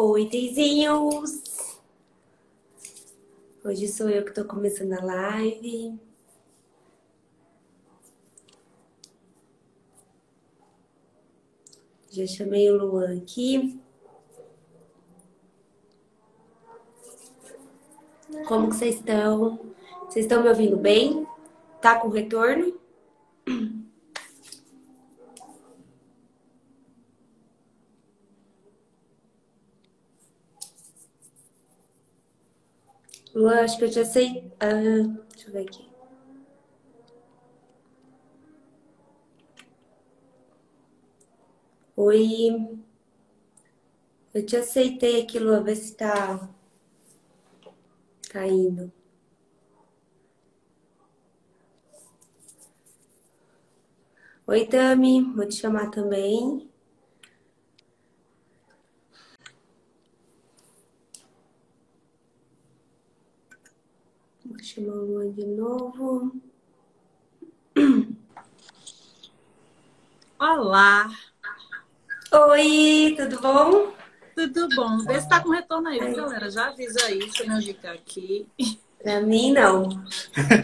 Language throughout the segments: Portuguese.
Oi, Teizinhos! Hoje sou eu que tô começando a live. Já chamei o Luan aqui. Como que vocês estão? Vocês estão me ouvindo bem? Tá com retorno? Luan, acho que eu já sei. Deixa eu ver aqui. Oi. Eu te aceitei aqui, Luan, ver se tá. Tá indo. Oi, Tami. Vou te chamar também. Chamar o Luan de novo. Olá, Oi, tudo bom? tudo bom? Vê se tá com retorno aí, viu, galera? Já avisa aí, se não ficar aqui. Pra mim, não.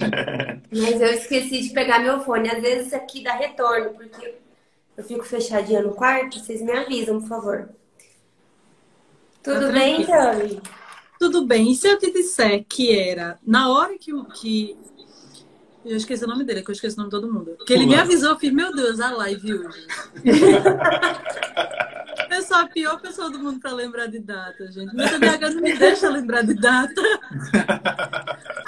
Mas eu esqueci de pegar meu fone. Às vezes isso aqui dá retorno, porque eu fico fechadinha no quarto. Vocês me avisam, por favor. Tudo Tá bem. Tami? Tudo bem, e se eu te disser que era na hora que, o- que eu esqueci o nome dele, que eu esqueci o nome de todo mundo. Que ele me avisou, eu fiz, meu Deus, a live hoje. Eu sou a pior pessoa do mundo pra lembrar de data, gente. Meu TDAH não me deixa lembrar de data.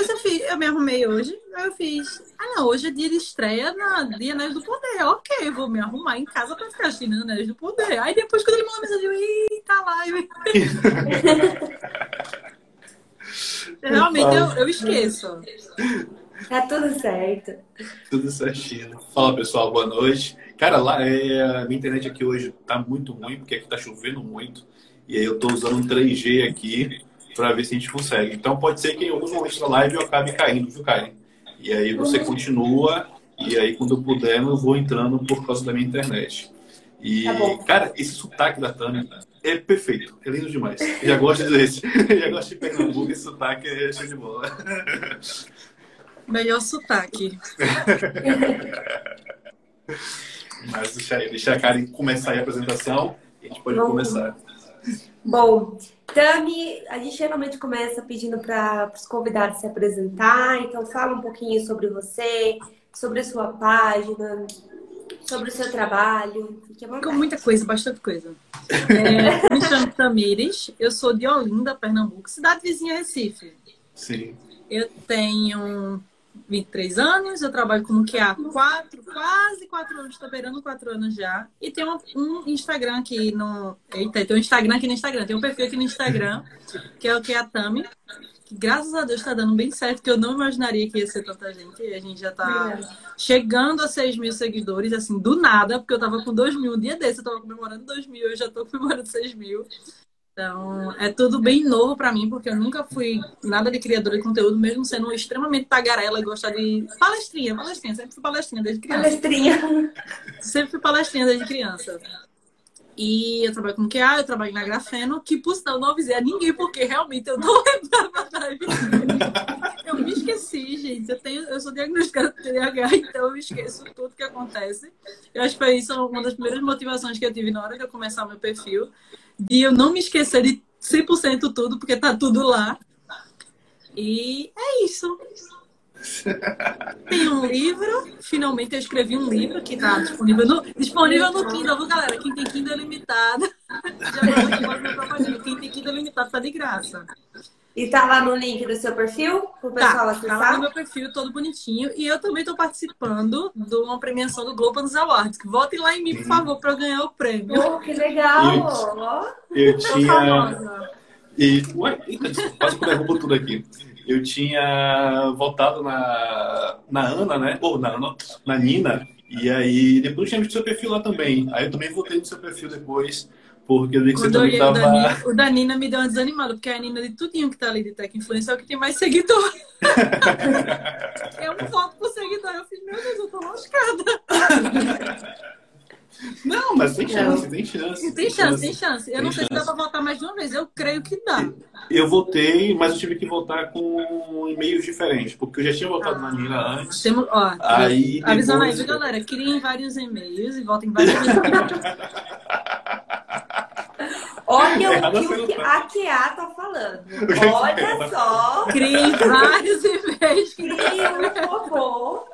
Cabeça eu, fiz, eu me arrumei hoje, aí eu fiz, ah não, hoje é dia de estreia na de Anéis do Poder. Ok, eu vou me arrumar em casa pra ficar assistindo Anéis do Poder. Aí depois quando ele mandou mensagem, eu, eita live. Realmente eu, eu esqueço. Tá tudo certo. Tudo certinho. Fala pessoal, boa noite. Cara, lá é, a minha internet aqui hoje tá muito ruim, porque aqui tá chovendo muito. E aí eu tô usando um 3G aqui pra ver se a gente consegue. Então pode ser que em alguns momentos da live eu acabe caindo, viu, Karen? E aí você continua, e aí quando eu puder eu vou entrando por causa da minha internet. E, Tá cara, esse sotaque da Tânia é perfeito, é lindo demais. Eu já gosto desse. Eu já gosto de Pernambuco, esse sotaque é show de bola. Melhor sotaque. Mas deixa, deixa a Karen começar aí a apresentação e a gente pode Vamos. começar. Bom, Tami, a gente geralmente começa pedindo para os convidados se apresentar. Então, fala um pouquinho sobre você, sobre a sua página, sobre o seu trabalho. Fique à Com muita coisa, bastante coisa. É, me chamo Tamires, eu sou de Olinda, Pernambuco, cidade vizinha Recife. Sim. Eu tenho 23 anos, eu trabalho como que há quatro, quase quatro anos, estou beirando quatro anos já. E tenho um Instagram aqui no. Eita, tem um Instagram aqui no Instagram, tem um perfil aqui no Instagram, que é o que é a Tami. Que graças a Deus está dando bem certo, que eu não imaginaria que ia ser tanta gente. E a gente já tá chegando a 6 mil seguidores, assim, do nada, porque eu tava com 2 mil um dia desse, eu tava comemorando 2 mil, eu já tô comemorando 6 mil. Então, é tudo bem novo pra mim, porque eu nunca fui nada de criadora de conteúdo, mesmo sendo extremamente tagarela e gostar de palestrinha, palestrinha, sempre fui palestrinha desde criança. Palestrinha. Sempre fui palestrinha desde criança. E eu trabalho com QA, eu trabalho na Grafeno, que por sinal não avisei a ninguém, porque realmente eu não lembrava da. Eu me esqueci, gente. Eu, tenho, eu sou diagnosticada com TDAH, então eu esqueço tudo que acontece. Eu acho que foi isso uma das primeiras motivações que eu tive na hora de eu começar meu perfil. De eu não me esquecer de 100% tudo, porque tá tudo lá. E é isso. Tem um livro, finalmente eu escrevi um livro que tá disponível no, disponível no Kindle, viu, galera? Quem tem Kindle limitado, já aqui. Quem tem Kindle limitado tá de graça. E tá lá no link do seu perfil, pro pessoal Tá, tá lá acessar. no meu perfil, todo bonitinho. E eu também tô participando de uma premiação do Globo nos Awards. Votem lá em mim, por favor, pra eu ganhar o prêmio. Oh, que legal! Isso. Ó. Eu tinha. E, ué, eita, desculpa, quase que derrubou tudo aqui. Eu tinha votado na, na Ana, né? Ou na na Nina. E aí, depois eu tinha visto seu perfil lá também. Aí eu também votei no seu perfil depois, porque eu vi que você Quando eu também olhei o tava. Danina, o Danina me deu uma desanimada, porque a Nina de tudinho que tá ali de Tech Influencer é o que tem mais seguidor. é um voto por seguidor. Eu fiz, meu Deus, eu tô lascada. Não, mas tem chance, tem chance. Tem chance, tem chance. Eu tem não sei chance. se dá pra votar mais de uma vez. Eu creio que dá. Eu votei, mas eu tive que votar com e-mails diferentes, porque eu já tinha votado ah. na Nina antes. Temos, ó, aí, avisando depois... aí, galera? Criem vários e-mails e votem vários e-mails. Olha o que a QA tá falando. Olha só. Criem vários e-mails. Criem, por favor.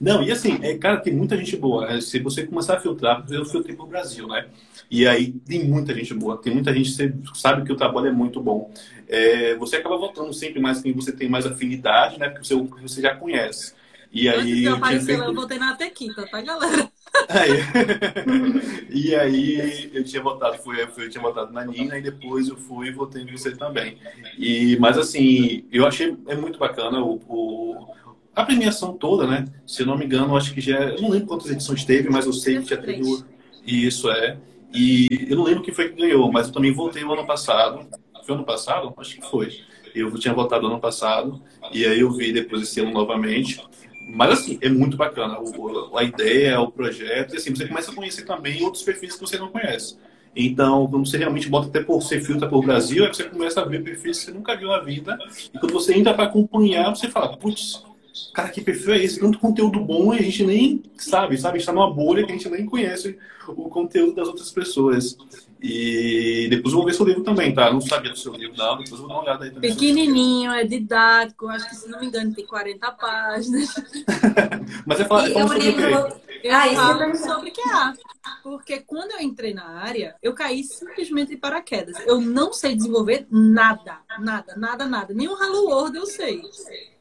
Não, e assim, é, cara, tem muita gente boa. É, se você começar a filtrar, eu filtrei pro Brasil, né? E aí tem muita gente boa, tem muita gente que sabe que o trabalho é muito bom. É, você acaba votando sempre mais quem você tem mais afinidade, né? Porque você, você já conhece. E aí. Eu, feito... eu votei na Tequita, tá, galera? Aí, e aí eu tinha votado, fui, eu tinha votado na Nina e depois eu fui e votei em você também. E, mas assim, eu achei é muito bacana o, o a premiação toda, né? Se não me engano, acho que já. Eu não lembro quantas edições teve, mas eu sei que já teve. E isso é. E eu não lembro quem foi que ganhou, mas eu também votei o ano passado. Foi ano passado? Acho que foi. Eu tinha votado ano passado, e aí eu vi depois esse ano novamente. Mas assim, é muito bacana o, a ideia, o projeto, e assim, você começa a conhecer também outros perfis que você não conhece. Então, quando você realmente bota até por ser filtra por Brasil, é que você começa a ver perfis que você nunca viu na vida. E quando você entra para acompanhar, você fala, putz, cara, que perfil é esse? Tanto conteúdo bom e a gente nem sabe, sabe? A gente está numa bolha que a gente nem conhece o conteúdo das outras pessoas. E depois eu vou ver seu livro também, tá? não sabia do seu livro, não. Depois eu vou dar uma olhada aí também. Pequenininho, é didático, acho que se não me engano tem 40 páginas. Mas é falar, é sobre o quê? Eu ah, falo sobre QA. Porque quando eu entrei na área, eu caí simplesmente de paraquedas. Eu não sei desenvolver nada, nada, nada, nada. Nem o Hello World eu sei.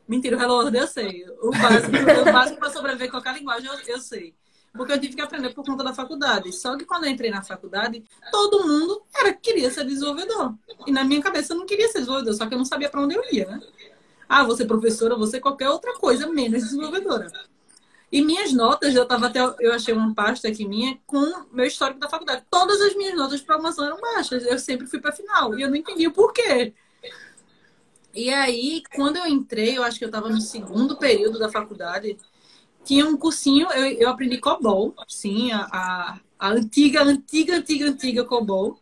Mentira, o Hello World eu sei. O básico, o básico para sobreviver qualquer linguagem eu, eu sei. Porque eu tive que aprender por conta da faculdade. Só que quando eu entrei na faculdade, todo mundo era queria ser desenvolvedor. E na minha cabeça eu não queria ser desenvolvedor, só que eu não sabia para onde eu ia, né? Ah, você professora, você qualquer outra coisa, menos desenvolvedora. E minhas notas, eu tava até. Eu achei uma pasta aqui minha com meu histórico da faculdade. Todas as minhas notas de programação eram baixas. Eu sempre fui para final. E eu não entendi o porquê. E aí, quando eu entrei, eu acho que eu estava no segundo período da faculdade, tinha um cursinho, eu, eu aprendi COBOL, sim, a, a, a, antiga, antiga, antiga, antiga COBOL.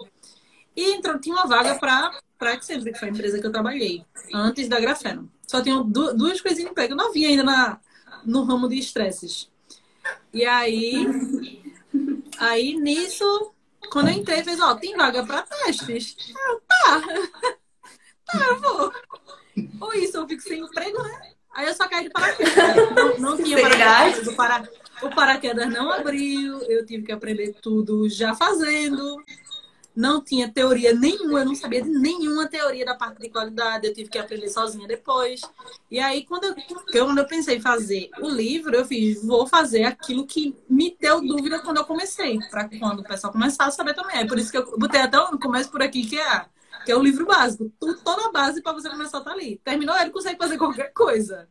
E entrou, tinha uma vaga para Accenture, que foi a empresa que eu trabalhei, antes da Grafeno. Só tinham duas coisinhas em pé, eu não vinha ainda na, no ramo de estresses. E aí, aí nisso, quando eu entrei, fez, ó, tem vaga para testes. Eu, tá. Tá, eu vou. Ou isso, eu fico sem emprego, né? Aí eu só caí de paraquedas. Não, não tinha paraquedas. O, para, o paraquedas não abriu, eu tive que aprender tudo já fazendo. Não tinha teoria nenhuma, eu não sabia de nenhuma teoria da parte de qualidade, eu tive que aprender sozinha depois. E aí, quando eu, quando eu pensei em fazer o livro, eu fiz, vou fazer aquilo que me deu dúvida quando eu comecei, para quando o pessoal começar a saber também. É por isso que eu botei até um começo por aqui, que é que é o livro básico. Tudo, toda a base para você começar a estar tá ali. Terminou, ele consegue fazer qualquer coisa.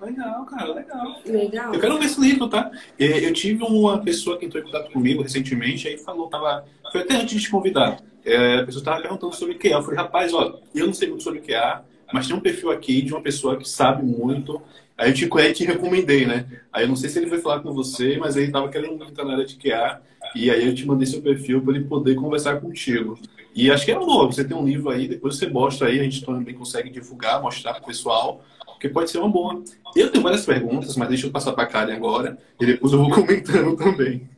Legal, cara, legal. Legal. Eu quero ver esse livro, tá? É, eu tive uma pessoa que entrou em contato comigo recentemente, aí falou, tava. Foi até antes de te convidar. É, a pessoa estava perguntando sobre QA. Eu falei, rapaz, ó, eu não sei muito sobre QA, mas tem um perfil aqui de uma pessoa que sabe muito. Aí eu te, eu te recomendei, né? Aí eu não sei se ele foi falar com você, mas ele tava querendo muito na área de QA. E aí eu te mandei seu perfil para ele poder conversar contigo. E acho que é boa, você tem um livro aí, depois você mostra aí, a gente também consegue divulgar, mostrar para o pessoal, porque pode ser uma boa. Eu tenho várias perguntas, mas deixa eu passar para a Karen agora, e depois eu vou comentando também.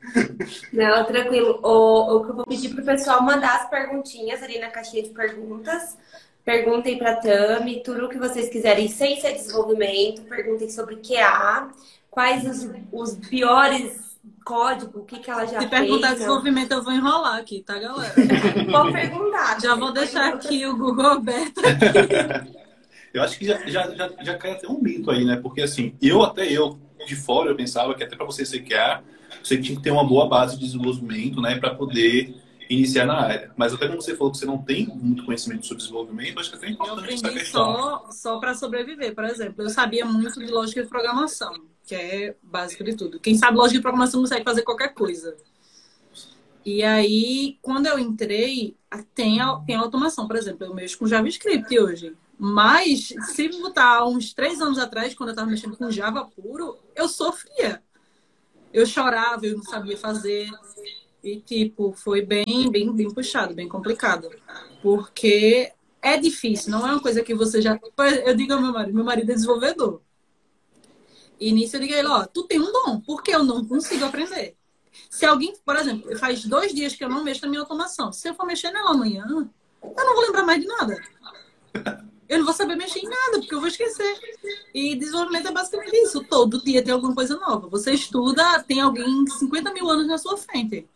Não, tranquilo. O, o que eu vou pedir para o pessoal mandar as perguntinhas ali na caixinha de perguntas. Perguntem para a Tami, tudo o que vocês quiserem, sem ser desenvolvimento. Perguntem sobre QA, quais os, os piores código, o que, que ela já Se fez. Se perguntar desenvolvimento, eu vou enrolar aqui, tá, galera? vou perguntar. Já vou deixar aqui o Google aberto aqui. eu acho que já, já, já, já cai até um mito aí, né? Porque assim, eu até eu, de fora, eu pensava que até para você ser QA, você tinha que ter uma boa base de desenvolvimento, né? Para poder iniciar na área. Mas até como você falou que você não tem muito conhecimento sobre desenvolvimento, acho que é até importante essa questão. Só, só para sobreviver, por exemplo. Eu sabia muito de lógica de programação que é básico de tudo. Quem sabe lógica de programação consegue fazer qualquer coisa. E aí, quando eu entrei, tem, tem automação, por exemplo, eu mexo com JavaScript hoje. Mas, se botar uns três anos atrás, quando eu estava mexendo com Java puro, eu sofria. eu chorava, eu não sabia fazer. E, tipo, foi bem, bem, bem puxado, bem complicado. Porque é difícil, não é uma coisa que você já. Eu digo ao meu marido, meu marido é desenvolvedor. E nisso eu digo a ele, ó, tu tem um dom, porque eu não consigo aprender. Se alguém, por exemplo, faz dois dias que eu não mexo na minha automação. Se eu for mexer nela amanhã, eu não vou lembrar mais de nada. Eu não vou saber mexer em nada, porque eu vou esquecer. E desenvolvimento é basicamente isso. Todo dia tem alguma coisa nova. Você estuda, tem alguém 50 mil anos na sua frente.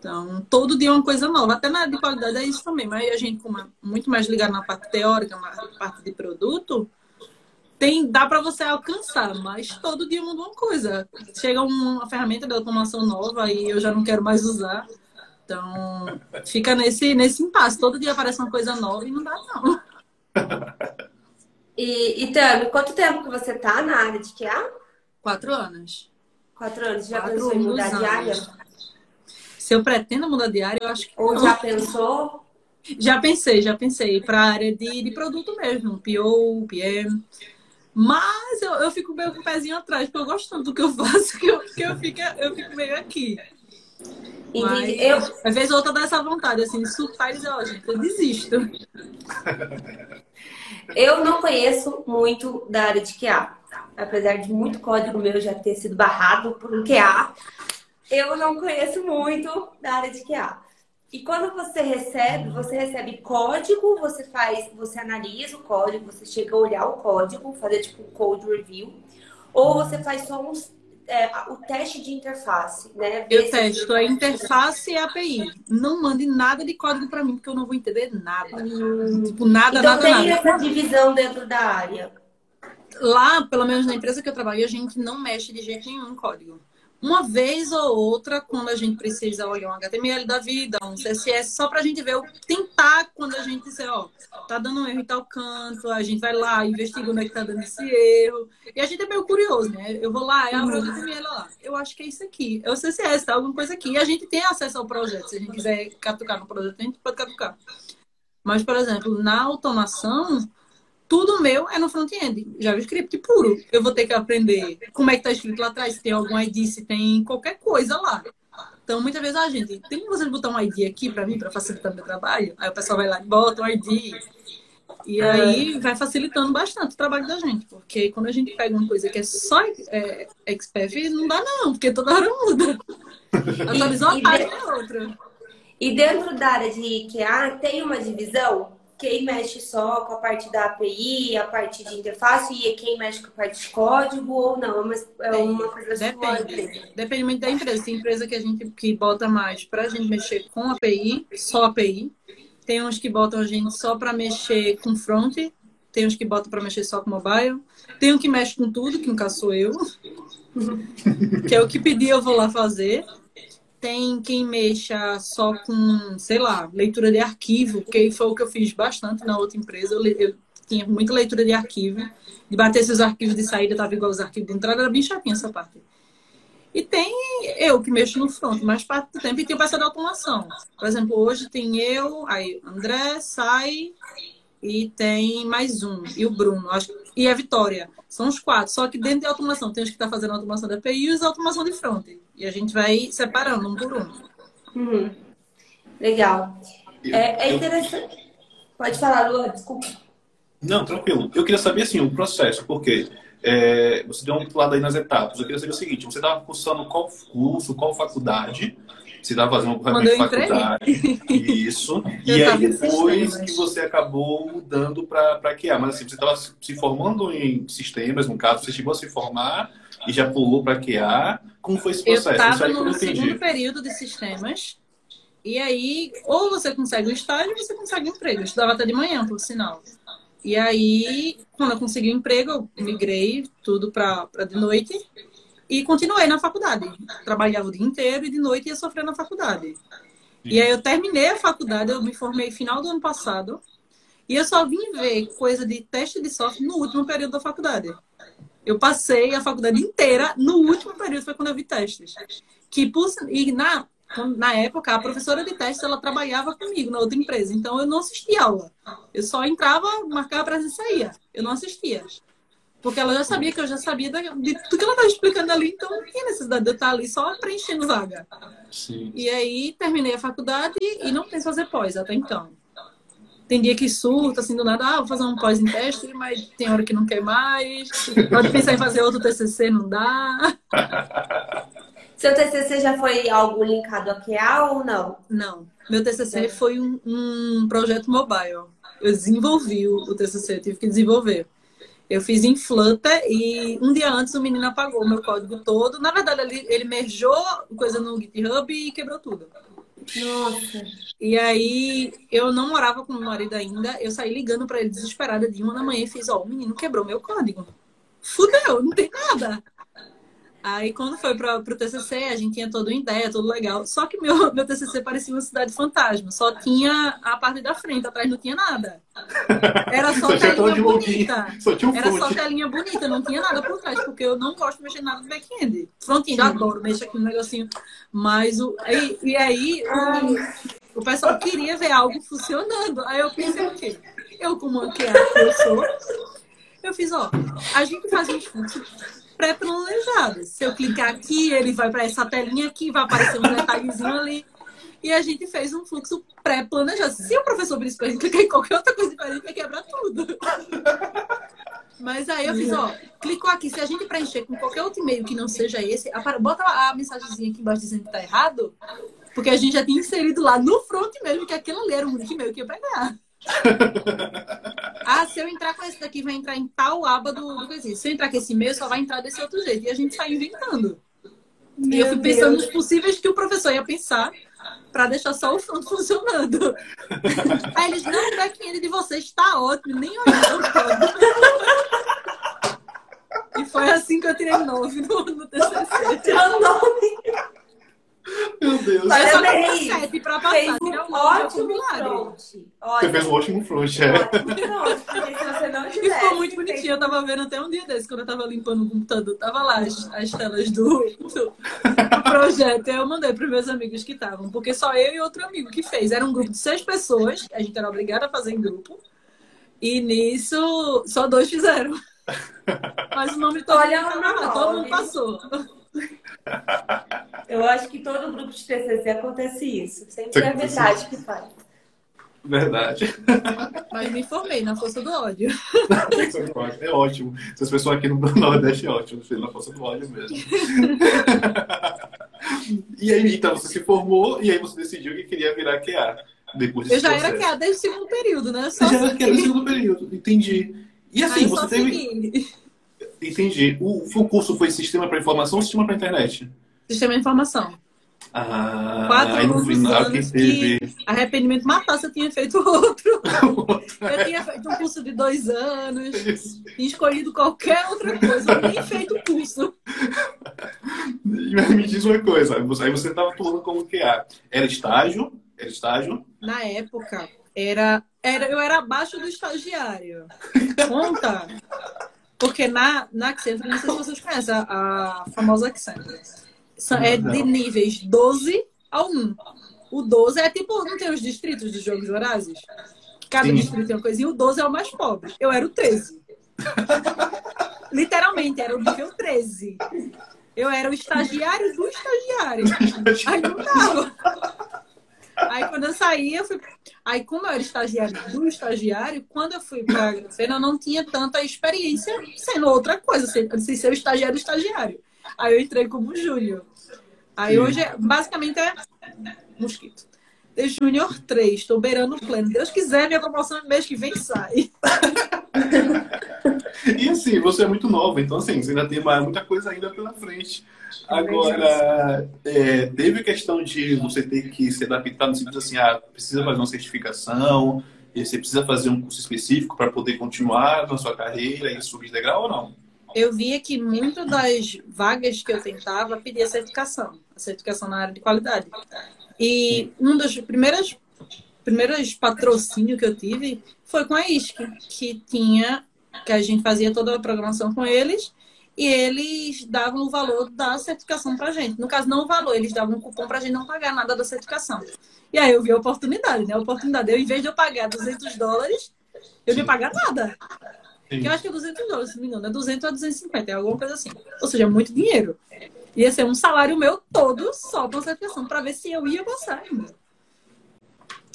Então, todo dia é uma coisa nova. Até na área de qualidade é isso também. Mas a gente, como é muito mais ligado na parte teórica, na parte de produto, tem, dá para você alcançar, mas todo dia muda uma coisa. Chega uma ferramenta de automação nova e eu já não quero mais usar. Então, fica nesse, nesse impasse. Todo dia aparece uma coisa nova e não dá, não. E, e Tami, quanto tempo que você tá na área de QA? Quatro anos. Quatro anos. Já Quatro pensou em mudar anos. de área? Se eu pretendo mudar de área, eu acho que. Ou já pensou? Já pensei, já pensei. Para a área de, de produto mesmo, PO, PM. Mas eu, eu fico meio com o pezinho atrás, porque eu gosto tanto do que eu faço que eu, que eu, fico, eu fico meio aqui. Mas, eu... Às vezes outra dá essa vontade, assim, de surtar e dizer, ó, gente, eu desisto. Eu não conheço muito da área de QA. Apesar de muito código meu já ter sido barrado por um QA, eu não conheço muito da área de QA. E quando você recebe, você recebe código, você faz, você analisa o código, você chega a olhar o código, fazer tipo um code review, ou você faz só uns, é, o teste de interface, né? Ver eu testo a interface e a API. Não mande nada de código para mim, porque eu não vou entender nada. Hum. Tipo, nada, então, nada, tem nada. essa divisão dentro da área. Lá, pelo menos na empresa que eu trabalho, a gente não mexe de jeito nenhum em código uma vez ou outra, quando a gente precisa olhar um HTML da vida, um CSS, só para a gente ver, tentar quando a gente disser, ó, tá dando um erro em tal canto, a gente vai lá, investiga onde é que tá dando esse erro. E a gente é meio curioso, né? Eu vou lá, abro o HTML lá, eu acho que é isso aqui, é o CSS, tá alguma coisa aqui. E a gente tem acesso ao projeto, se a gente quiser catucar no projeto, a gente pode catucar. Mas, por exemplo, na automação, tudo meu é no front-end, JavaScript puro. Eu vou ter que aprender como é que tá escrito lá atrás, se tem algum ID, se tem qualquer coisa lá. Então, muitas vezes, a ah, gente, tem como vocês botar um ID aqui para mim, para facilitar meu trabalho? Aí o pessoal vai lá e bota um ID. E aí vai facilitando bastante o trabalho da gente, porque quando a gente pega uma coisa que é só é, XPF, não dá não, porque toda hora muda. Atualizou uma página é outra. E dentro da área de IKEA, tem uma divisão quem mexe só com a parte da API, a parte de interface, e quem mexe com a parte de código ou não? Mas é uma coisa Depende. Depende muito da empresa. Tem empresa que a gente que bota mais para a gente mexer com API, só API. Tem uns que botam a gente só para mexer com front. Tem uns que botam para mexer só com mobile. Tem um que mexe com tudo, que no caso sou eu. que é o que pedi, eu vou lá fazer tem quem mexa só com, sei lá, leitura de arquivo, que foi o que eu fiz bastante na outra empresa. Eu, eu tinha muita leitura de arquivo. De bater esses arquivos de saída, estava igual os arquivos de entrada, era bem chatinha essa parte. E tem eu que mexo no front, mais parte do tempo, e tem o pessoal da automação. Por exemplo, hoje tem eu, aí André, Sai, e tem mais um, e o Bruno, acho, e a Vitória. São os quatro. Só que dentro de automação tem os que estão tá fazendo automação da API e os automação de front. E a gente vai separando um por um. Uhum. Legal. É, é, interessante. Pode falar, Lu, desculpa. Não, tranquilo. Eu queria saber assim, o processo, porque é, você deu um lado aí nas etapas. Eu queria saber o seguinte: você estava cursando qual curso, qual faculdade? Você estava fazendo um de faculdade. Isso. e aí depois que você acabou mudando para QA. Mas assim, você estava se formando em sistemas, no caso, você chegou a se formar e já pulou para QA. Como foi esse processo? Eu estava no segundo período de sistemas. E aí, ou você consegue um estágio, ou você consegue um emprego. Eu estudava até de manhã, por sinal. E aí, quando eu consegui o um emprego, eu migrei tudo para de noite. E continuei na faculdade. Trabalhava o dia inteiro e de noite ia sofrer na faculdade. E aí eu terminei a faculdade, eu me formei final do ano passado. E eu só vim ver coisa de teste de software no último período da faculdade. Eu passei a faculdade inteira, no último período foi quando eu vi testes. Que, e na, na época, a professora de testes, ela trabalhava comigo na outra empresa. Então, eu não assistia aula. Eu só entrava, marcava a presença e saía. Eu não assistia. Porque ela já sabia que eu já sabia de tudo que ela estava explicando ali, então não tinha necessidade de eu estar ali só preenchendo vaga. Sim. E aí terminei a faculdade e não penso fazer pós até então. Tem dia que surta, assim, do nada, ah, vou fazer um pós em teste, mas tem hora que não quer mais. Pode pensar em fazer outro TCC, não dá. Seu TCC já foi algo linkado a QA ou não? Não. Meu TCC foi um, um projeto mobile. Eu desenvolvi o TCC, eu tive que desenvolver. Eu fiz em Flutter e um dia antes o menino apagou meu código todo. Na verdade, ele, ele merjou coisa no GitHub e quebrou tudo. Nossa. E aí, eu não morava com meu marido ainda. Eu saí ligando para ele desesperada de uma da manhã e fiz: Ó, oh, o menino quebrou meu código. Fudeu, não tem nada. Aí, quando foi para o TCC, a gente tinha toda uma ideia, tudo legal. Só que meu, meu TCC parecia uma cidade fantasma. Só tinha a parte da frente, atrás não tinha nada. Era só, só telinha bonita. Só tinha um Era só telinha bonita, não tinha nada por trás, porque eu não gosto de mexer nada no back-end. Front-end, adoro mexer aqui no negocinho. Mas, o, e, e aí, o, o pessoal queria ver algo funcionando. Aí eu pensei o quê? Eu, como que eu sou, eu fiz, ó, a gente faz um fluxos pré-planejado. Se eu clicar aqui, ele vai para essa telinha aqui, vai aparecer um detalhezinho ali. E a gente fez um fluxo pré-planejado. Se o professor gente clicar em qualquer outra coisa diferente, vai quebrar tudo. Mas aí eu fiz, ó, clicou aqui. Se a gente preencher com qualquer outro e-mail que não seja esse, bota a mensagenzinha aqui embaixo dizendo que tá errado. Porque a gente já tinha inserido lá no front mesmo que aquilo ali era o único e-mail que ia pegar. ah, se eu entrar com esse daqui, vai entrar em tal aba do, do coisinho. Se eu entrar com esse e-mail, só vai entrar desse outro jeito. E a gente sai inventando. Meu e eu fui pensando Deus. nos possíveis que o professor ia pensar para deixar só o front funcionando. Aí eles, não, o back-end de vocês está ótimo, nem olhando E foi assim que eu tirei nove no, no TCC. Meu Deus. Parabéns. Sete pra passar. Fez um um ótimo front. Você fez um ótimo front, é. Ótimo E ficou muito bonitinho. Eu tava vendo até um dia desse, quando eu tava limpando o computador. Tava lá as, as telas do, do, projeto. E eu mandei pros meus amigos que estavam. Porque só eu e outro amigo que fez. Era um grupo de seis pessoas. A gente era obrigada a fazer em grupo. E nisso, só dois fizeram. Mas o nome todo, Olha, mundo, todo mundo passou. Eu acho que todo grupo de TCC acontece isso. Sempre é verdade que faz. Verdade. Mas me formei na força do ódio. É ótimo. Essas pessoas aqui no Nordeste é ótimo, na força do ódio mesmo. e aí, então, você se formou e aí você decidiu que queria virar QA. Depois Eu já processo. era QA desde o segundo período, né? Só já era QA desde o segundo período, entendi. E assim, aí você teve. Segui. Entendi. O, o curso foi sistema para informação ou sistema para internet? Sistema de informação. Ah, Quatro no final que teve. Que arrependimento matar se eu tinha feito outro. eu tinha feito um curso de dois anos, tinha escolhido qualquer outra coisa, nem feito o curso. Me diz uma coisa, aí você estava atuando como QA. Era estágio? Era estágio? Na época, era, era, eu era abaixo do estagiário. Conta. Porque na, na Accenture, não sei se vocês conhecem a, a famosa Accenture. É de níveis 12 a 1. O 12 é tipo, não tem os distritos dos Jogos Horazes? Cada Sim. distrito tem uma coisinha. O 12 é o mais pobre. Eu era o 13. Literalmente, era o nível 13. Eu era o estagiário do estagiário. Aí não dava. Aí quando eu saí, eu fui. Aí, como eu era estagiário do estagiário, quando eu fui para a Grafena, eu não tinha tanta experiência sendo outra coisa, sem ser o estagiário do estagiário. Aí eu entrei como júnior. Aí Sim. hoje, basicamente, é mosquito. De Júnior 3, estou beirando o plano. Deus quiser, minha promoção no mês que vem sai. e assim, você é muito nova, então assim, você ainda tem muita coisa ainda pela frente. Agora, é, teve questão de você ter que se adaptar no sentido assim, ah, precisa fazer uma certificação, você precisa fazer um curso específico para poder continuar na sua carreira e subir de degrau ou não? Eu via que muito das vagas que eu tentava pedia certificação, a certificação na área de qualidade. E um dos primeiros primeiros patrocínio que eu tive foi com a ISC, que tinha que a gente fazia toda a programação com eles e eles davam o valor da certificação para gente. No caso, não o valor, eles davam um cupom para a gente não pagar nada da certificação. E aí eu vi a oportunidade, né? A oportunidade. Eu, em vez de eu pagar 200 dólares, eu não ia pagar nada. Que eu acho que é 200 dólares, se não me engano. É 200 a 250, é alguma coisa assim. Ou seja, muito dinheiro. Ia ser um salário meu todo só para certificação, para ver se eu ia passar ainda.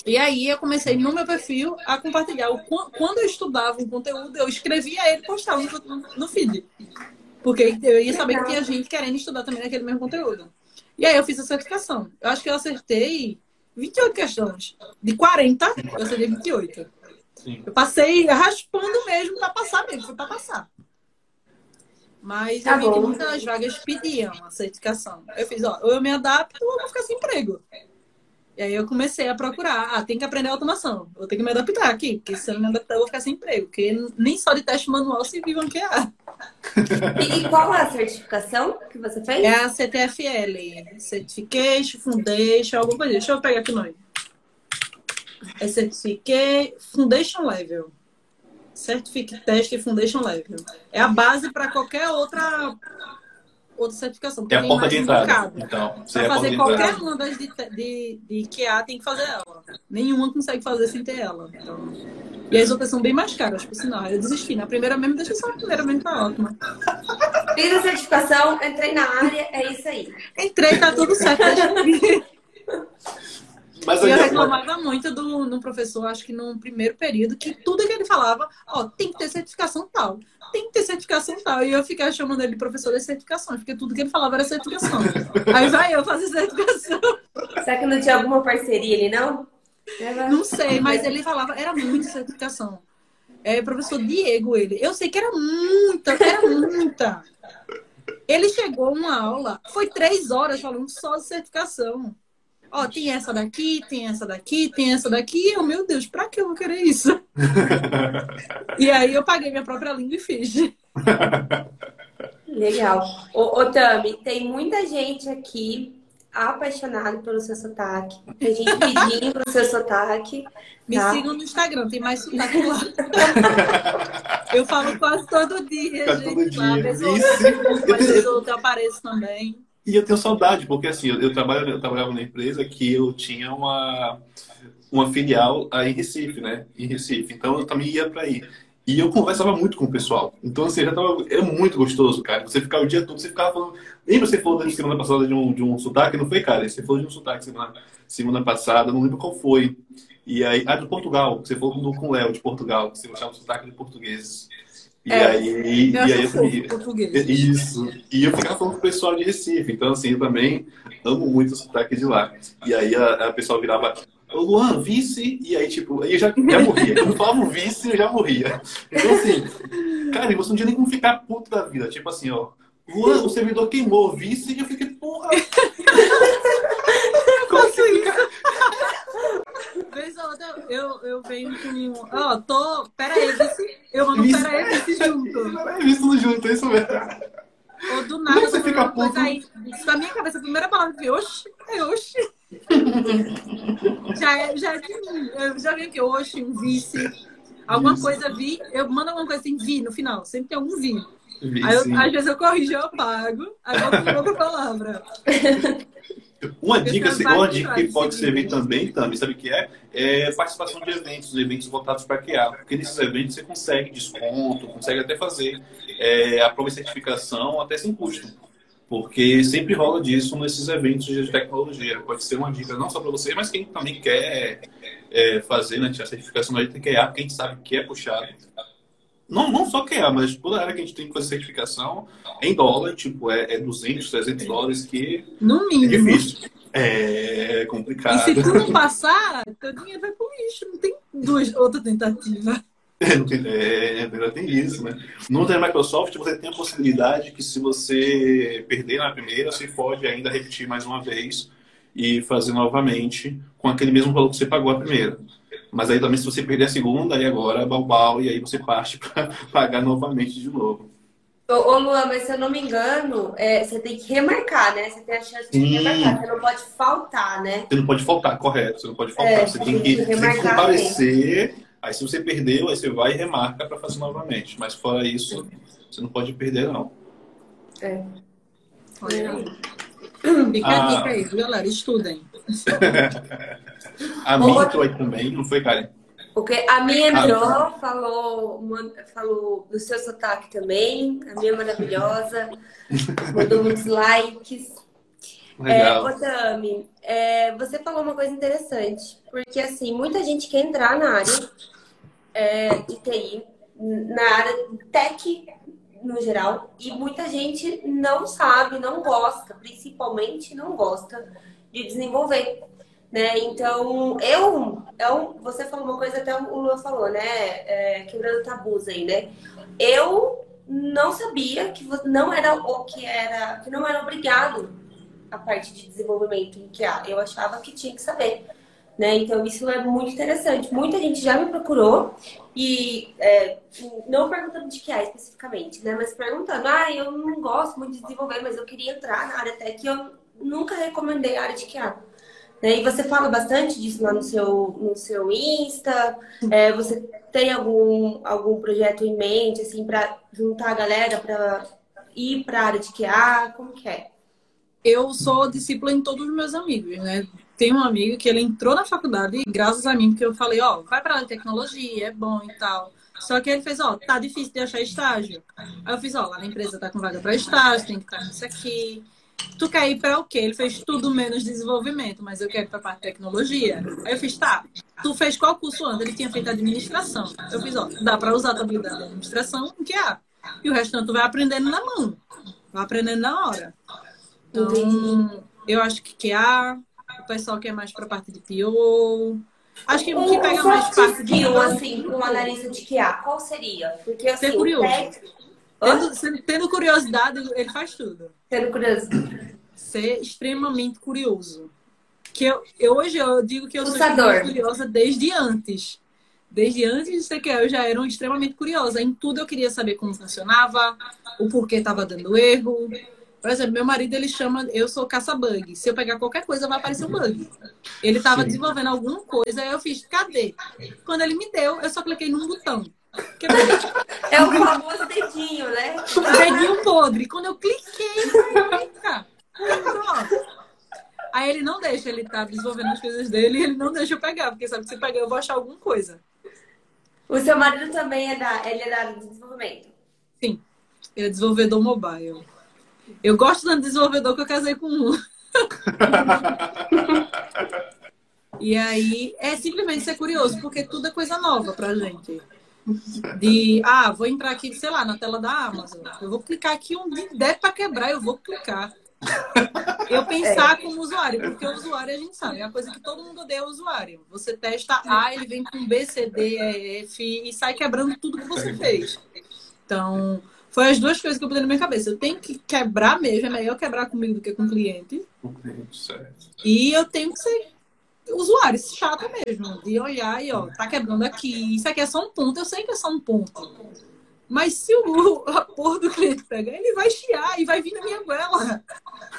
E aí eu comecei no meu perfil a compartilhar. Quando eu estudava um conteúdo, eu escrevia ele e postava no feed. Porque eu ia saber que tinha gente querendo estudar também aquele mesmo conteúdo. E aí eu fiz a certificação. Eu acho que eu acertei 28 questões. De 40, eu acertei 28. Sim. Eu passei raspando mesmo para passar mesmo, foi para passar. Mas tá eu vi que muitas vagas pediam a certificação. Eu fiz, ó, ou eu me adapto ou eu vou ficar sem emprego. E aí eu comecei a procurar, ah, tem que aprender automação, vou ter que me adaptar aqui, porque se eu não me adaptar eu vou ficar sem emprego, porque nem só de teste manual se vive ranquear. E, e qual é a certificação que você fez? É a CTFL, Certification, Foundation, alguma coisa. Deixa eu pegar aqui o nome. É Certificate Foundation Level. Certificate Test Foundation Level. É a base para qualquer outra outra certificação. É a porta de entrada. Então, para é fazer qualquer uma das de, de, de QA, tem que fazer ela. Nenhuma consegue fazer sem ter ela. Então... E as outras são bem mais caras, por sinal. Eu desisti. Na primeira mesmo, deixa só a primeira mesmo, tá ótima. Fiz a certificação, entrei na área, é isso aí. Entrei, tá tudo certo. Mas eu reclamava muito do, no professor, acho que no primeiro período, que tudo que ele falava, ó, tem que ter certificação tal, tem que ter certificação tal. E eu ficava chamando ele de professor de certificações, porque tudo que ele falava era certificação. Aí vai eu fazer certificação. Será que não tinha alguma parceria ali, não? Não sei, mas ele falava, era muita certificação. É, professor Diego, ele. Eu sei que era muita, era muita. Ele chegou uma aula, foi três horas falando só de certificação. Ó, tem essa daqui, tem essa daqui, tem essa daqui. Eu, meu Deus, pra que eu vou querer isso? e aí eu paguei minha própria língua e fiz. Legal. Ô, ô Tami, tem muita gente aqui apaixonada pelo seu sotaque. Tem gente pedindo pelo seu sotaque. Me tá? sigam no Instagram, tem mais sotaque lá. eu falo quase todo dia, quase gente. Todo dia. Lá, mas eu, eu apareço também. E eu tenho saudade, porque assim, eu, eu, trabalho, eu trabalhava na empresa que eu tinha uma, uma filial aí em Recife, né? Em Recife. Então eu também ia para aí. E eu conversava muito com o pessoal. Então, assim, já tava. É muito gostoso, cara. Você ficava o dia todo, você ficava falando. Lembra você falou da semana passada de um, de um sotaque? Não foi, cara? Você falou de um sotaque semana, semana passada, não lembro qual foi. E aí. Ah, do Portugal. Você falou com o Léo de Portugal, você gostava do sotaque de português. E é, aí, e aí eu, português. Isso. E eu ficava falando com o pessoal de Recife. Então, assim, eu também amo muito o sotaque de lá. E aí a, a pessoa virava, Ô Luan, vice, e aí, tipo, aí eu já, já morria. Quando falava vice, eu já morria. Então, assim, cara, você não tinha nem como ficar puto da vida. Tipo assim, ó, Luan, o servidor queimou, vice, e eu fiquei, porra. Vez ou outra, eu, eu venho com. Ó, oh, tô. Pera aí, vice. Eu mando pera aí, vice junto. Pera aí, vice tudo junto, é isso mesmo. Ou do nada, você fica puto. Aí, na minha cabeça, a primeira palavra que oxi, é oxi. já, é, já é de mim. Eu já vi aqui, oxi, um vice. Alguma Isso. coisa vi, eu mando alguma coisa assim, vi no final. Sempre tem algum vi. vi aí eu, às vezes eu corrijo, eu apago. Aí eu outra palavra. Uma dica, uma dica que pode servir também, também, sabe o que é? É participação de eventos, eventos voltados para QA. Porque nesses eventos você consegue desconto, consegue até fazer é, a prova certificação até sem custo. Porque sempre rola disso nesses eventos de tecnologia. Pode ser uma dica não só para você, mas quem também quer é, fazer né, a certificação da QA, porque a gente sabe que é puxado. Não, não só QA, mas toda área que a gente tem que fazer certificação em dólar, tipo, é, é 200, 300 dólares, que no mínimo. é difícil. É complicado. E se tu não passar, teu dinheiro vai pro lixo. Não tem duas, outra tentativa. É, não tem, é, é tem isso, né? No da Microsoft, você tem a possibilidade que se você perder na primeira, você pode ainda repetir mais uma vez e fazer novamente com aquele mesmo valor que você pagou a primeira. Mas aí também se você perder a segunda, aí agora é balbal e aí você parte para pagar novamente de novo. Ô, ô Luan, mas se eu não me engano, é, você tem que remarcar, né? Você tem a chance de Sim. remarcar. Você não pode faltar, né? Você não pode faltar, correto. Você não pode faltar. É, você, tem que, que, tem que comparecer. Também. Aí se você perdeu, aí você vai e remarca para fazer novamente. Mas fora isso, você não pode perder, não. É. Olha Fica a dica aí, galera. Estudem. a Minto aí também, não foi, Karen? Porque a minha entrou, falou, falou do seu sotaque também, a minha maravilhosa, mandou muitos likes. Legal. É, Otami, é, você falou uma coisa interessante, porque assim, muita gente quer entrar na área é, de TI, na área tech no geral, e muita gente não sabe, não gosta, principalmente não gosta de desenvolver. Né? Então, eu, eu, você falou uma coisa, até o Lua falou, né? É, quebrando tabus aí, né? Eu não sabia que não era o que era, que não era obrigado a parte de desenvolvimento em QA. Eu achava que tinha que saber. Né? Então, isso é muito interessante. Muita gente já me procurou e é, não perguntando de QA especificamente, né? Mas perguntando, ah, eu não gosto muito de desenvolver, mas eu queria entrar na área até que eu nunca recomendei a área de QA. Né? E você fala bastante disso lá no seu, no seu Insta. É, você tem algum, algum projeto em mente, assim, para juntar a galera para ir para a área de QA? Como que é? eu sou discípula em todos os meus amigos, né? Tem um amigo que ele entrou na faculdade graças a mim, porque eu falei, ó, oh, vai para a tecnologia, é bom e tal. Só que ele fez, ó, tá difícil de achar estágio. Aí eu fiz, ó, lá na empresa tá com vaga para estágio, tem que estar nisso aqui. Tu quer ir para o quê? Ele fez tudo menos desenvolvimento, mas eu quero ir para parte de tecnologia. Aí eu fiz, tá. Tu fez qual curso antes? Ele tinha feito administração. Eu fiz, ó, dá para usar a habilidade de administração que há. E o restante tu vai aprendendo na mão. Vai aprendendo na hora. Então, Entendi. eu acho que QA, o pessoal que é mais para a parte de PO. Acho que o que pega mais parte de PO, assim, um analista de QA, qual seria? Porque assim, Ser curioso. Tendo, tendo, curiosidade, ele faz tudo. Tendo curiosidade. Ser extremamente curioso. Que eu, eu hoje eu digo que eu Pulsador. sou curiosa desde antes. Desde antes de ser que eu já era extremamente curiosa. Em tudo eu queria saber como funcionava, o porquê estava dando erro, por exemplo, meu marido, ele chama, eu sou caça-bug. Se eu pegar qualquer coisa, vai aparecer um bug. Ele estava desenvolvendo alguma coisa, aí eu fiz, cadê? Quando ele me deu, eu só cliquei num botão. É o famoso dedinho, né? Dedinho podre. Quando eu cliquei, eita, Aí ele não deixa, ele tá desenvolvendo as coisas dele e ele não deixa eu pegar, porque sabe que se pegar eu vou achar alguma coisa. O seu marido também é da, ele é da área de desenvolvimento? Sim, ele é desenvolvedor mobile. Eu gosto de desenvolvedor que eu casei com um. e aí é simplesmente ser curioso, porque tudo é coisa nova pra gente. De, ah, vou entrar aqui, sei lá, na tela da Amazon. Eu vou clicar aqui onde der para quebrar, eu vou clicar. Eu pensar é. como usuário, porque o usuário a gente sabe, é a coisa que todo mundo odeia é o usuário. Você testa A, ele vem com B, C, D, E, F e sai quebrando tudo que você fez. Então, foi as duas coisas que eu botei na minha cabeça. Eu tenho que quebrar mesmo, é melhor quebrar comigo do que com o cliente. O cliente, certo. E eu tenho que ser usuário chato mesmo, de olhar e ó, tá quebrando aqui, isso aqui é só um ponto, eu sei que é só um ponto. Mas se o a porra do cliente pegar, ele vai chiar e vai vir na minha goela.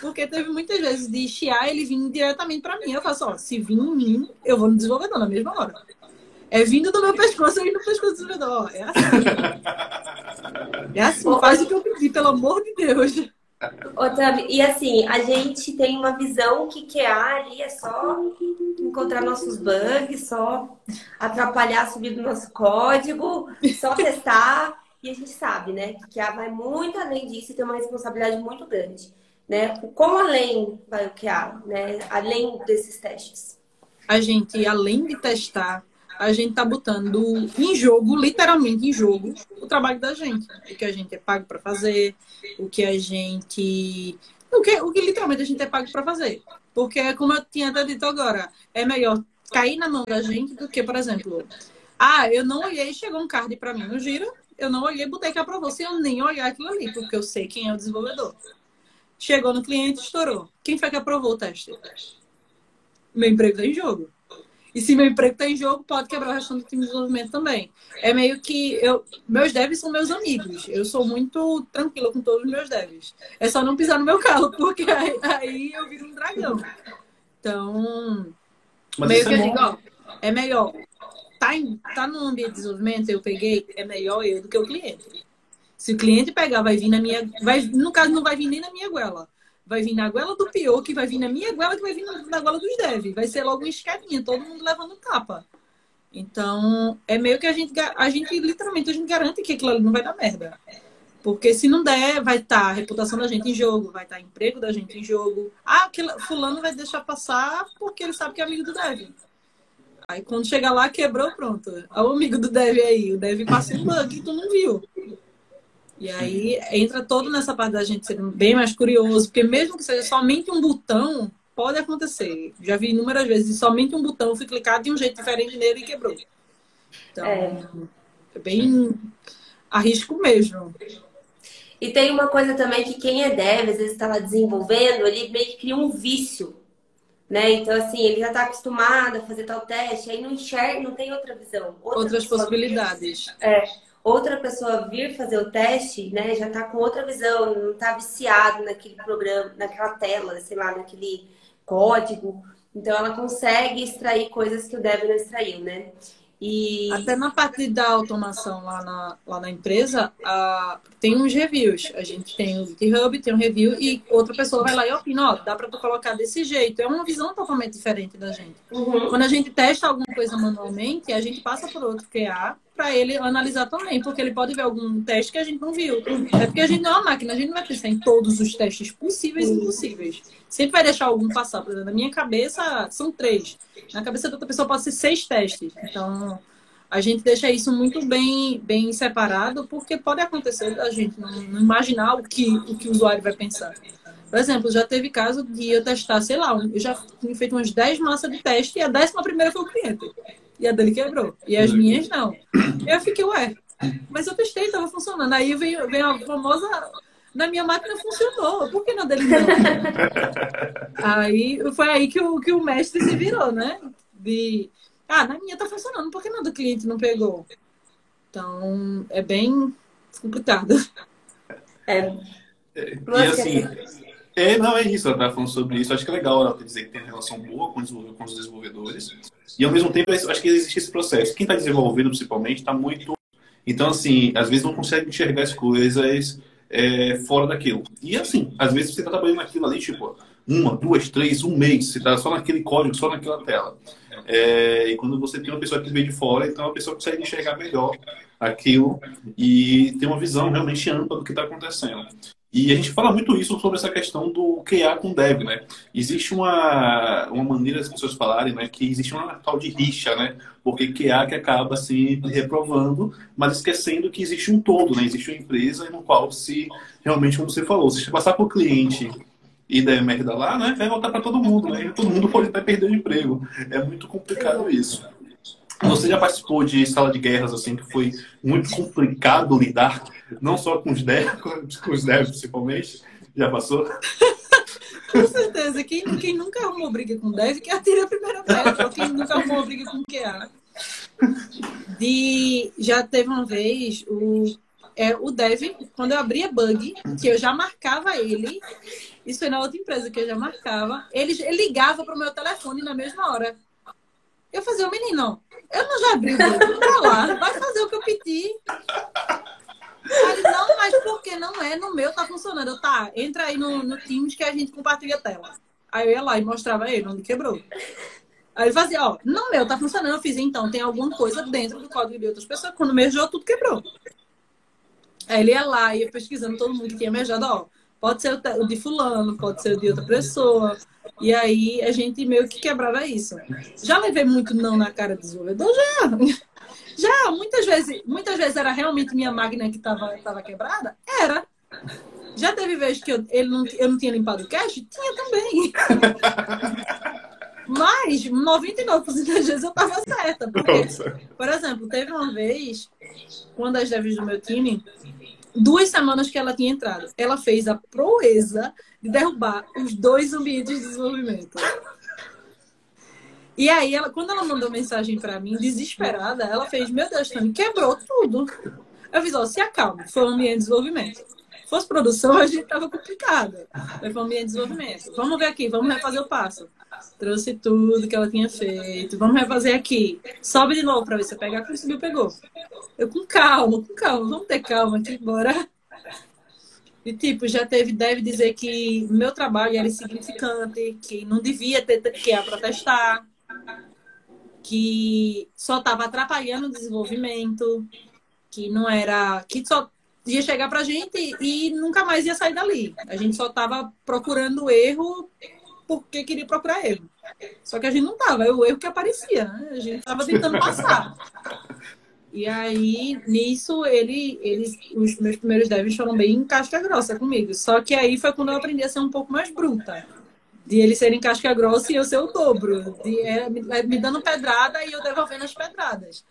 Porque teve muitas vezes de chiar ele vir diretamente para mim. Eu faço, ó, se vir em mim, eu vou no desenvolvedor na mesma hora. É vindo do meu pescoço e no pescoço do desenvolvedor. É assim. É assim, faz o que eu pedi, pelo amor de Deus. Otávio, e assim, a gente tem uma visão que QA ali é só encontrar nossos bugs, só atrapalhar a subida do nosso código, só testar. E a gente sabe, né, que QA vai muito além disso e tem uma responsabilidade muito grande. Né? Como além vai o QA, né? Além desses testes? A gente, além de testar, a gente tá botando em jogo, literalmente em jogo, o trabalho da gente. O que a gente é pago para fazer, o que a gente. O que, o que literalmente a gente é pago para fazer. Porque, como eu tinha até dito agora, é melhor cair na mão da gente do que, por exemplo, ah, eu não olhei, chegou um card para mim no giro, eu não olhei, botei que aprovou, sem eu nem olhar aquilo ali, porque eu sei quem é o desenvolvedor. Chegou no cliente, estourou. Quem foi que aprovou o teste? Meu emprego tá em jogo. E se meu emprego está em jogo, pode quebrar o restante do time de desenvolvimento também. É meio que eu, meus devs são meus amigos. Eu sou muito tranquila com todos os meus devs. É só não pisar no meu carro, porque aí, aí eu viro um dragão. Então, Mas meio que é eu digo, ó, é melhor. Tá, em, tá no ambiente de desenvolvimento, eu peguei, é melhor eu do que o cliente. Se o cliente pegar, vai vir na minha. Vai, no caso, não vai vir nem na minha goela vai vir na goela do pior, que vai vir na minha goela, que vai vir na goela dos dev. Vai ser logo uma escadinha, todo mundo levando capa. Então, é meio que a gente, a gente literalmente, a gente garante que aquilo ali não vai dar merda. Porque se não der, vai estar tá a reputação da gente em jogo, vai estar tá emprego da gente em jogo. Ah, aquele, fulano vai deixar passar porque ele sabe que é amigo do Dev. Aí quando chegar lá, quebrou, pronto. Olha o amigo do Dev aí. O Dev passa um bug e tu não viu. E aí entra todo nessa parte da gente ser bem mais curioso, porque mesmo que seja somente um botão, pode acontecer. Já vi inúmeras vezes, somente um botão foi clicado de um jeito diferente nele e quebrou. Então, é, é bem arrisco mesmo. E tem uma coisa também que quem é dev, às vezes está lá desenvolvendo, ele meio que cria um vício. Né? Então, assim, ele já está acostumado a fazer tal teste, aí não enxerga, não tem outra visão. Outra Outras possibilidades. É outra pessoa vir fazer o teste, né, já está com outra visão, não está viciado naquele programa, naquela tela, sei lá, naquele código. Então ela consegue extrair coisas que o Dev não extraiu, né? E... Até na parte da automação lá na, lá na empresa, a, tem uns reviews. A gente tem o GitHub, tem um review e outra pessoa vai lá e opina, ó, dá para tu colocar desse jeito. É uma visão totalmente diferente da gente. Uhum. Quando a gente testa alguma coisa manualmente, a gente passa por outro QA para ele analisar também, porque ele pode ver algum teste que a gente não viu. É porque a gente não é uma máquina, a gente não vai pensar em todos os testes possíveis e impossíveis. Sempre vai deixar algum passar. Por exemplo, na minha cabeça são três. Na cabeça da outra pessoa pode ser seis testes. Então, a gente deixa isso muito bem, bem separado, porque pode acontecer a gente não, não imaginar o que, o que o usuário vai pensar. Por exemplo, já teve caso de eu testar, sei lá, eu já tinha feito umas 10 massas de teste e a décima primeira foi o cliente. E a dele quebrou. E as minhas não. Eu fiquei, ué, mas eu testei, estava funcionando. Aí veio, veio a famosa. Na minha máquina funcionou, por que na dele não? aí foi aí que o, que o mestre se virou, né? De. Ah, na minha tá funcionando, por que na do cliente não pegou? Então, é bem complicado. É. é e assim, é, não, é isso, ela tá falando sobre isso. Acho que é legal ela dizer que tem uma relação boa com os desenvolvedores. E ao mesmo tempo, acho que existe esse processo. Quem está desenvolvendo, principalmente, está muito. Então, assim, às vezes não consegue enxergar as coisas é, fora daquilo. E assim, às vezes você está trabalhando naquilo ali, tipo, uma, duas, três, um mês, você está só naquele código, só naquela tela. É, e quando você tem uma pessoa que vem de fora, então a pessoa consegue enxergar melhor aquilo e ter uma visão realmente ampla do que está acontecendo. E a gente fala muito isso sobre essa questão do QA com dev, né? Existe uma, uma maneira das pessoas falarem, né, que existe uma tal de rixa, né? Porque QA que acaba se reprovando, mas esquecendo que existe um todo, né? Existe uma empresa no qual se realmente, como você falou, se você passar por cliente e der merda lá, né, vai voltar para todo mundo, né? E todo mundo pode até perder o emprego. É muito complicado isso. Você já participou de sala de guerras assim que foi muito complicado lidar, não só com os devs, com os devs principalmente? Já passou? com certeza. Quem, quem nunca arrumou briga com dev, que atira a primeira pedra. Quem nunca arrumou briga com QA. De, já teve uma vez o, é, o dev, quando eu abria bug, que eu já marcava ele, isso foi na outra empresa que eu já marcava, ele, ele ligava para o meu telefone na mesma hora. Eu fazia, o menino, eu não já abri o dedo pra lá, vai fazer o que eu pedi. Não, mas por que não é? No meu tá funcionando. Eu, tá, entra aí no, no Teams que a gente compartilha a tela. Aí eu ia lá e mostrava ele onde quebrou. Aí ele fazia, ó, no meu tá funcionando. Eu fiz, então, tem alguma coisa dentro do código de outras pessoas. Quando mejou, tudo quebrou. Aí ele ia lá, ia pesquisando todo mundo que tinha mejado, ó, pode ser o de fulano, pode ser o de outra pessoa. E aí a gente meio que quebrava isso. Já levei muito não na cara do desenvolvedor? Já. Já, muitas vezes, muitas vezes era realmente minha máquina que estava tava quebrada? Era. Já teve vezes que eu, ele não, eu não tinha limpado o cache? Tinha também. Mas 99% das vezes eu estava certa. Porque, por exemplo, teve uma vez, quando as devs do meu time duas semanas que ela tinha entrado. Ela fez a proeza de derrubar os dois ambientes de desenvolvimento. E aí, ela, quando ela mandou mensagem para mim, desesperada, ela fez: Meu Deus, Tani, quebrou tudo. Eu fiz: Ó, se acalma, foi um ambiente de desenvolvimento. Se fosse produção, a gente tava complicado. Foi um ambiente de desenvolvimento. Vamos ver aqui, vamos refazer o passo. Trouxe tudo que ela tinha feito. Vamos refazer aqui. Sobe de novo para ver se pegar. Conseguiu, pegou. Eu com calma, com calma. Vamos ter calma aqui, bora. E, tipo, já teve, deve dizer que meu trabalho era insignificante, que não devia ter que a protestar. que só estava atrapalhando o desenvolvimento, que não era. que só ia chegar pra gente e nunca mais ia sair dali. A gente só estava procurando erro porque queria procurar erro. Só que a gente não tava, é o erro que aparecia, né? A gente tava tentando passar. E aí, nisso, ele, eles, os meus primeiros devs foram bem casca grossa comigo. Só que aí foi quando eu aprendi a ser um pouco mais bruta. De eles serem casca grossa e eu ser o dobro. De, é, me dando pedrada e eu devolvendo as pedradas.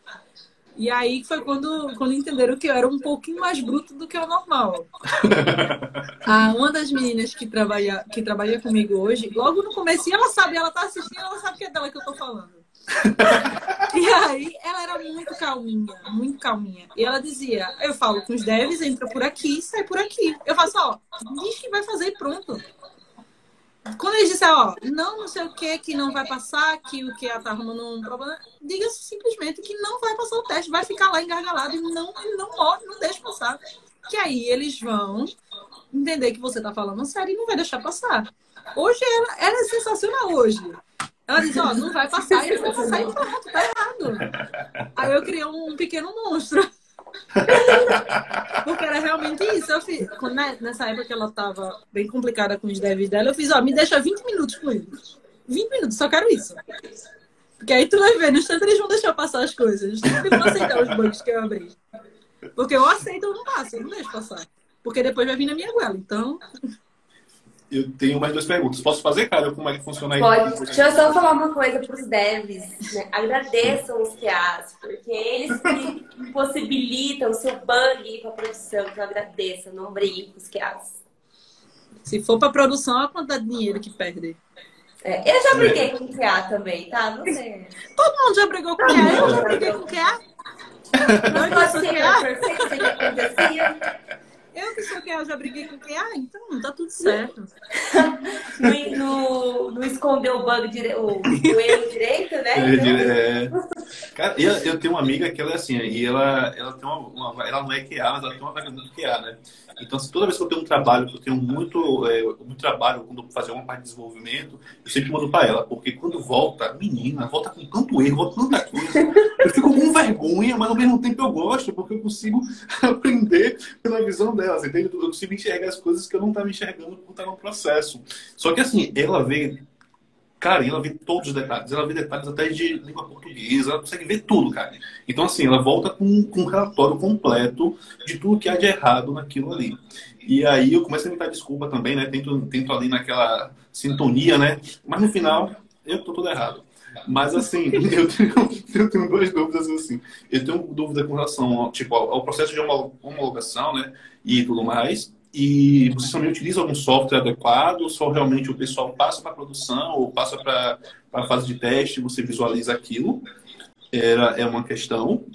E aí foi quando, quando entenderam que eu era um pouquinho mais bruto do que o normal. ah, uma das meninas que trabalha, que trabalha comigo hoje, logo no começo, ela sabe, ela tá assistindo, ela sabe que é dela que eu tô falando. e aí ela era muito calminha, muito calminha. E ela dizia: Eu falo com os devs, entra por aqui, sai por aqui. Eu faço, ó, diz que vai fazer e pronto. Quando eles disseram, ó, não, não sei o que, que não vai passar, que o que ela tá arrumando um problema, diga simplesmente que não vai passar o teste, vai ficar lá engargalado e não, não morre, não deixa passar. Que aí eles vão entender que você tá falando sério e não vai deixar passar. Hoje ela, ela é sensacional hoje. Ela diz, ó, não vai passar, e ele vai passar e pronto, tá errado. Aí eu criei um pequeno monstro. Porque era realmente isso. Eu fiz, né, nessa época que ela tava bem complicada com os devs dela, eu fiz, ó, me deixa 20 minutos com eles. 20 minutos, só quero isso. Porque aí tu vai ver, no instante eles vão deixar passar as coisas. Eles vão aceitar os bugs que eu abri. Porque eu aceito ou não passo, eu não deixo passar. Porque depois vai vir na minha goela. Então, eu tenho mais duas perguntas. Posso fazer, cara? Como é que funciona aí? Pode. Deixa eu só falar uma coisa para os devs. Né? Agradeçam os QAs, porque eles que possibilitam o seu bug para produção. Então agradeçam, não briguem com os QAs. Se for para produção, a quantidade de dinheiro que perde. É, eu já briguei com o QA também, tá? Você. Todo mundo já brigou com o QA. Eu já briguei com o QA. Não pode ser perfeito, que acontecia. Eu que sou que eu já briguei com quem? Ah, então tá tudo certo. no, no, no esconder o bug dire... o, o erro direito, né? É, é. Cara, eu, eu tenho uma amiga que ela é assim, e ela, ela tem uma, uma ela não é QA, mas ela tem uma vaga do QA, né? Então, assim, toda vez que eu tenho um trabalho, que eu tenho muito, é, muito trabalho, quando eu fazer uma parte de desenvolvimento, eu sempre mando para ela, porque quando volta, menina, volta com tanto erro, volta com tanta coisa. Eu fico com vergonha, mas ao mesmo tempo eu gosto, porque eu consigo aprender pela visão delas, entende? Eu consigo enxergar as coisas que eu não estava enxergando por estar no processo. Só que, assim, ela vê Cara, ela vê todos os detalhes. Ela vê detalhes até de língua portuguesa, ela consegue ver tudo, cara. Então, assim, ela volta com, com um relatório completo de tudo que há de errado naquilo ali. E aí eu começo a me dar desculpa também, né? Tento, tento ali naquela sintonia, né? Mas no final, eu tô tudo errado. Mas assim, eu tenho, eu tenho duas dúvidas assim. Eu tenho dúvida com relação tipo, ao, processo de homologação, né? E tudo mais. E vocês também utilizam algum software adequado? Ou só realmente o pessoal passa para produção ou passa para a fase de teste você visualiza aquilo? Era, é uma questão.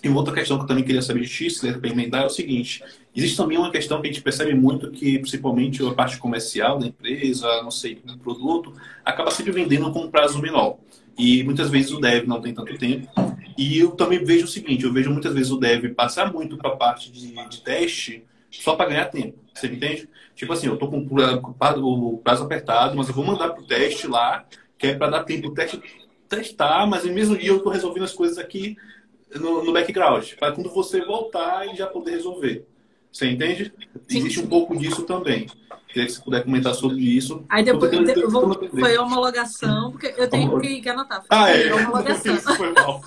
E uma outra questão que eu também queria saber de ti, se para emendar, é o seguinte: existe também uma questão que a gente percebe muito que, principalmente a parte comercial da empresa, não sei, do produto, acaba sempre vendendo com um prazo menor. E muitas vezes o dev não tem tanto tempo. E eu também vejo o seguinte: eu vejo muitas vezes o dev passar muito para a parte de, de teste só para ganhar tempo. Você entende? Tipo assim, eu tô com o prazo apertado, mas eu vou mandar pro teste lá, que é para dar tempo do teste testar, mas no mesmo dia eu tô resolvendo as coisas aqui no, no background, para quando você voltar e já poder resolver. Você entende? Sim. Existe um pouco disso também. Queria que você puder comentar sobre isso. Aí depois tentando, eu vou, foi homologação, porque eu tenho que, que anotar. Ah, é. Homologação. Isso foi mal.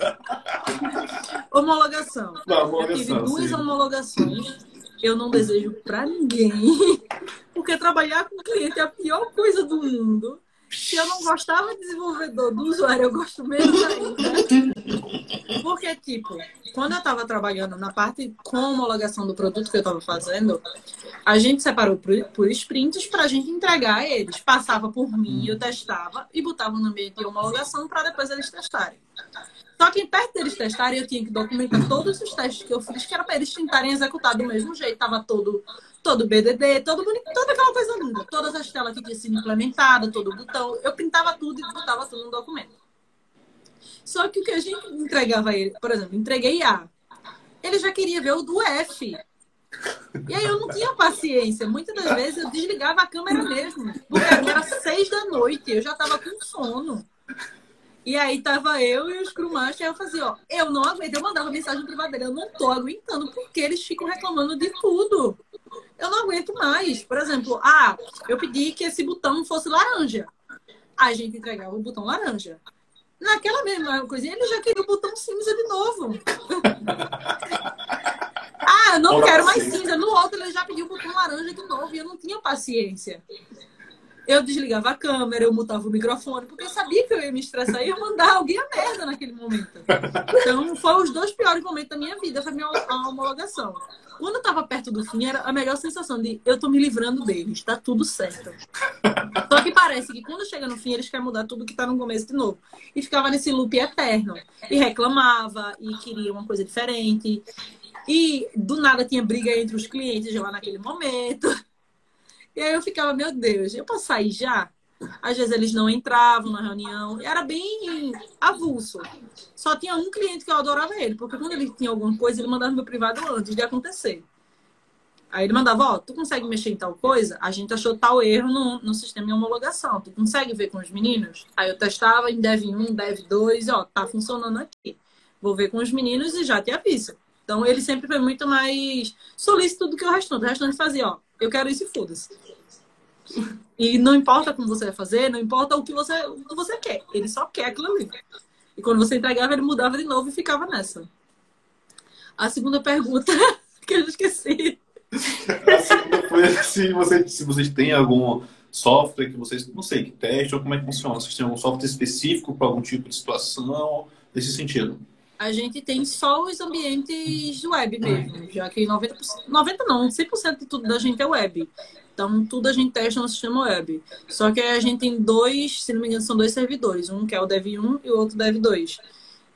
homologação. Não, homologação. Eu tive duas sim. homologações eu não desejo para ninguém. Porque trabalhar com cliente é a pior coisa do mundo. Se eu não gostava de desenvolvedor, do usuário, eu gosto menos ainda. Porque, tipo, quando eu estava trabalhando na parte com homologação do produto que eu estava fazendo, a gente separou por, sprints para a gente entregar eles. Passava por mim, eu testava e botava no ambiente de homologação para depois eles testarem. Só que perto deles testarem, eu tinha que documentar todos os testes que eu fiz, que era para eles tentarem executar do mesmo jeito. Tava todo, todo BDD, todo bonito, toda aquela coisa linda. Todas as telas que tinham sido implementadas, todo botão. Eu pintava tudo e botava tudo no documento. Só que o que a gente entregava a ele, por exemplo, entreguei A. Ele já queria ver o do F. E aí eu não tinha paciência. Muitas das vezes eu desligava a câmera mesmo. Porque era seis da noite, eu já tava com sono. E aí tava eu e os Scrum Master, eu fazia, ó, eu não aguento, eu mandava mensagem privada dele, eu não tô aguentando, porque eles ficam reclamando de tudo. Eu não aguento mais. Por exemplo, ah, eu pedi que esse botão fosse laranja. A gente entregava o botão laranja. Naquela mesma coisinha, ele já queria o botão cinza de novo. ah, eu não quero mais cinza. No outro, ele já pediu o botão laranja de novo e eu não tinha paciência eu desligava a câmera, eu mutava o microfone, porque eu sabia que eu ia me estressar e ia mandar alguém a merda naquele momento. Então, foi os dois piores momentos da minha vida, foi a minha homologação. Quando eu tava perto do fim, era a melhor sensação de eu tô me livrando deles, tá tudo certo. Só que parece que quando chega no fim, eles querem mudar tudo que tá no começo de novo. E ficava nesse loop eterno. E reclamava, e queria uma coisa diferente. E do nada tinha briga entre os clientes lá naquele momento. E aí eu ficava, meu Deus, eu posso sair já? Às vezes eles não entravam na reunião. Era bem avulso. Só tinha um cliente que eu adorava ele, porque quando ele tinha alguma coisa, ele mandava no meu privado antes de acontecer. Aí ele mandava, ó, tu consegue mexer em tal coisa? A gente achou tal erro no, no sistema de homologação. Tu consegue ver com os meninos? Aí eu testava em Dev 1, Dev 2, ó, tá funcionando aqui. Vou ver com os meninos e já te aviso. Então ele sempre foi muito mais solícito do que o restante. O restante fazia, ó, eu quero isso e foda-se. E não importa como você vai fazer, não importa o que você, o que você quer. Ele só quer aquilo ali. E quando você entregava, ele mudava de novo e ficava nessa. A segunda pergunta, que eu esqueci. A segunda foi se, você, se vocês têm algum software que vocês, não sei, que testam, como é que funciona? Vocês têm algum software específico para algum tipo de situação, nesse sentido? A gente tem só os ambientes web mesmo, já que 90%, 90 não, 100% de tudo da gente é web. Então, tudo a gente testa no sistema web. Só que a gente tem dois, se não me engano, são dois servidores. Um que é o Dev1 e o outro Dev 2.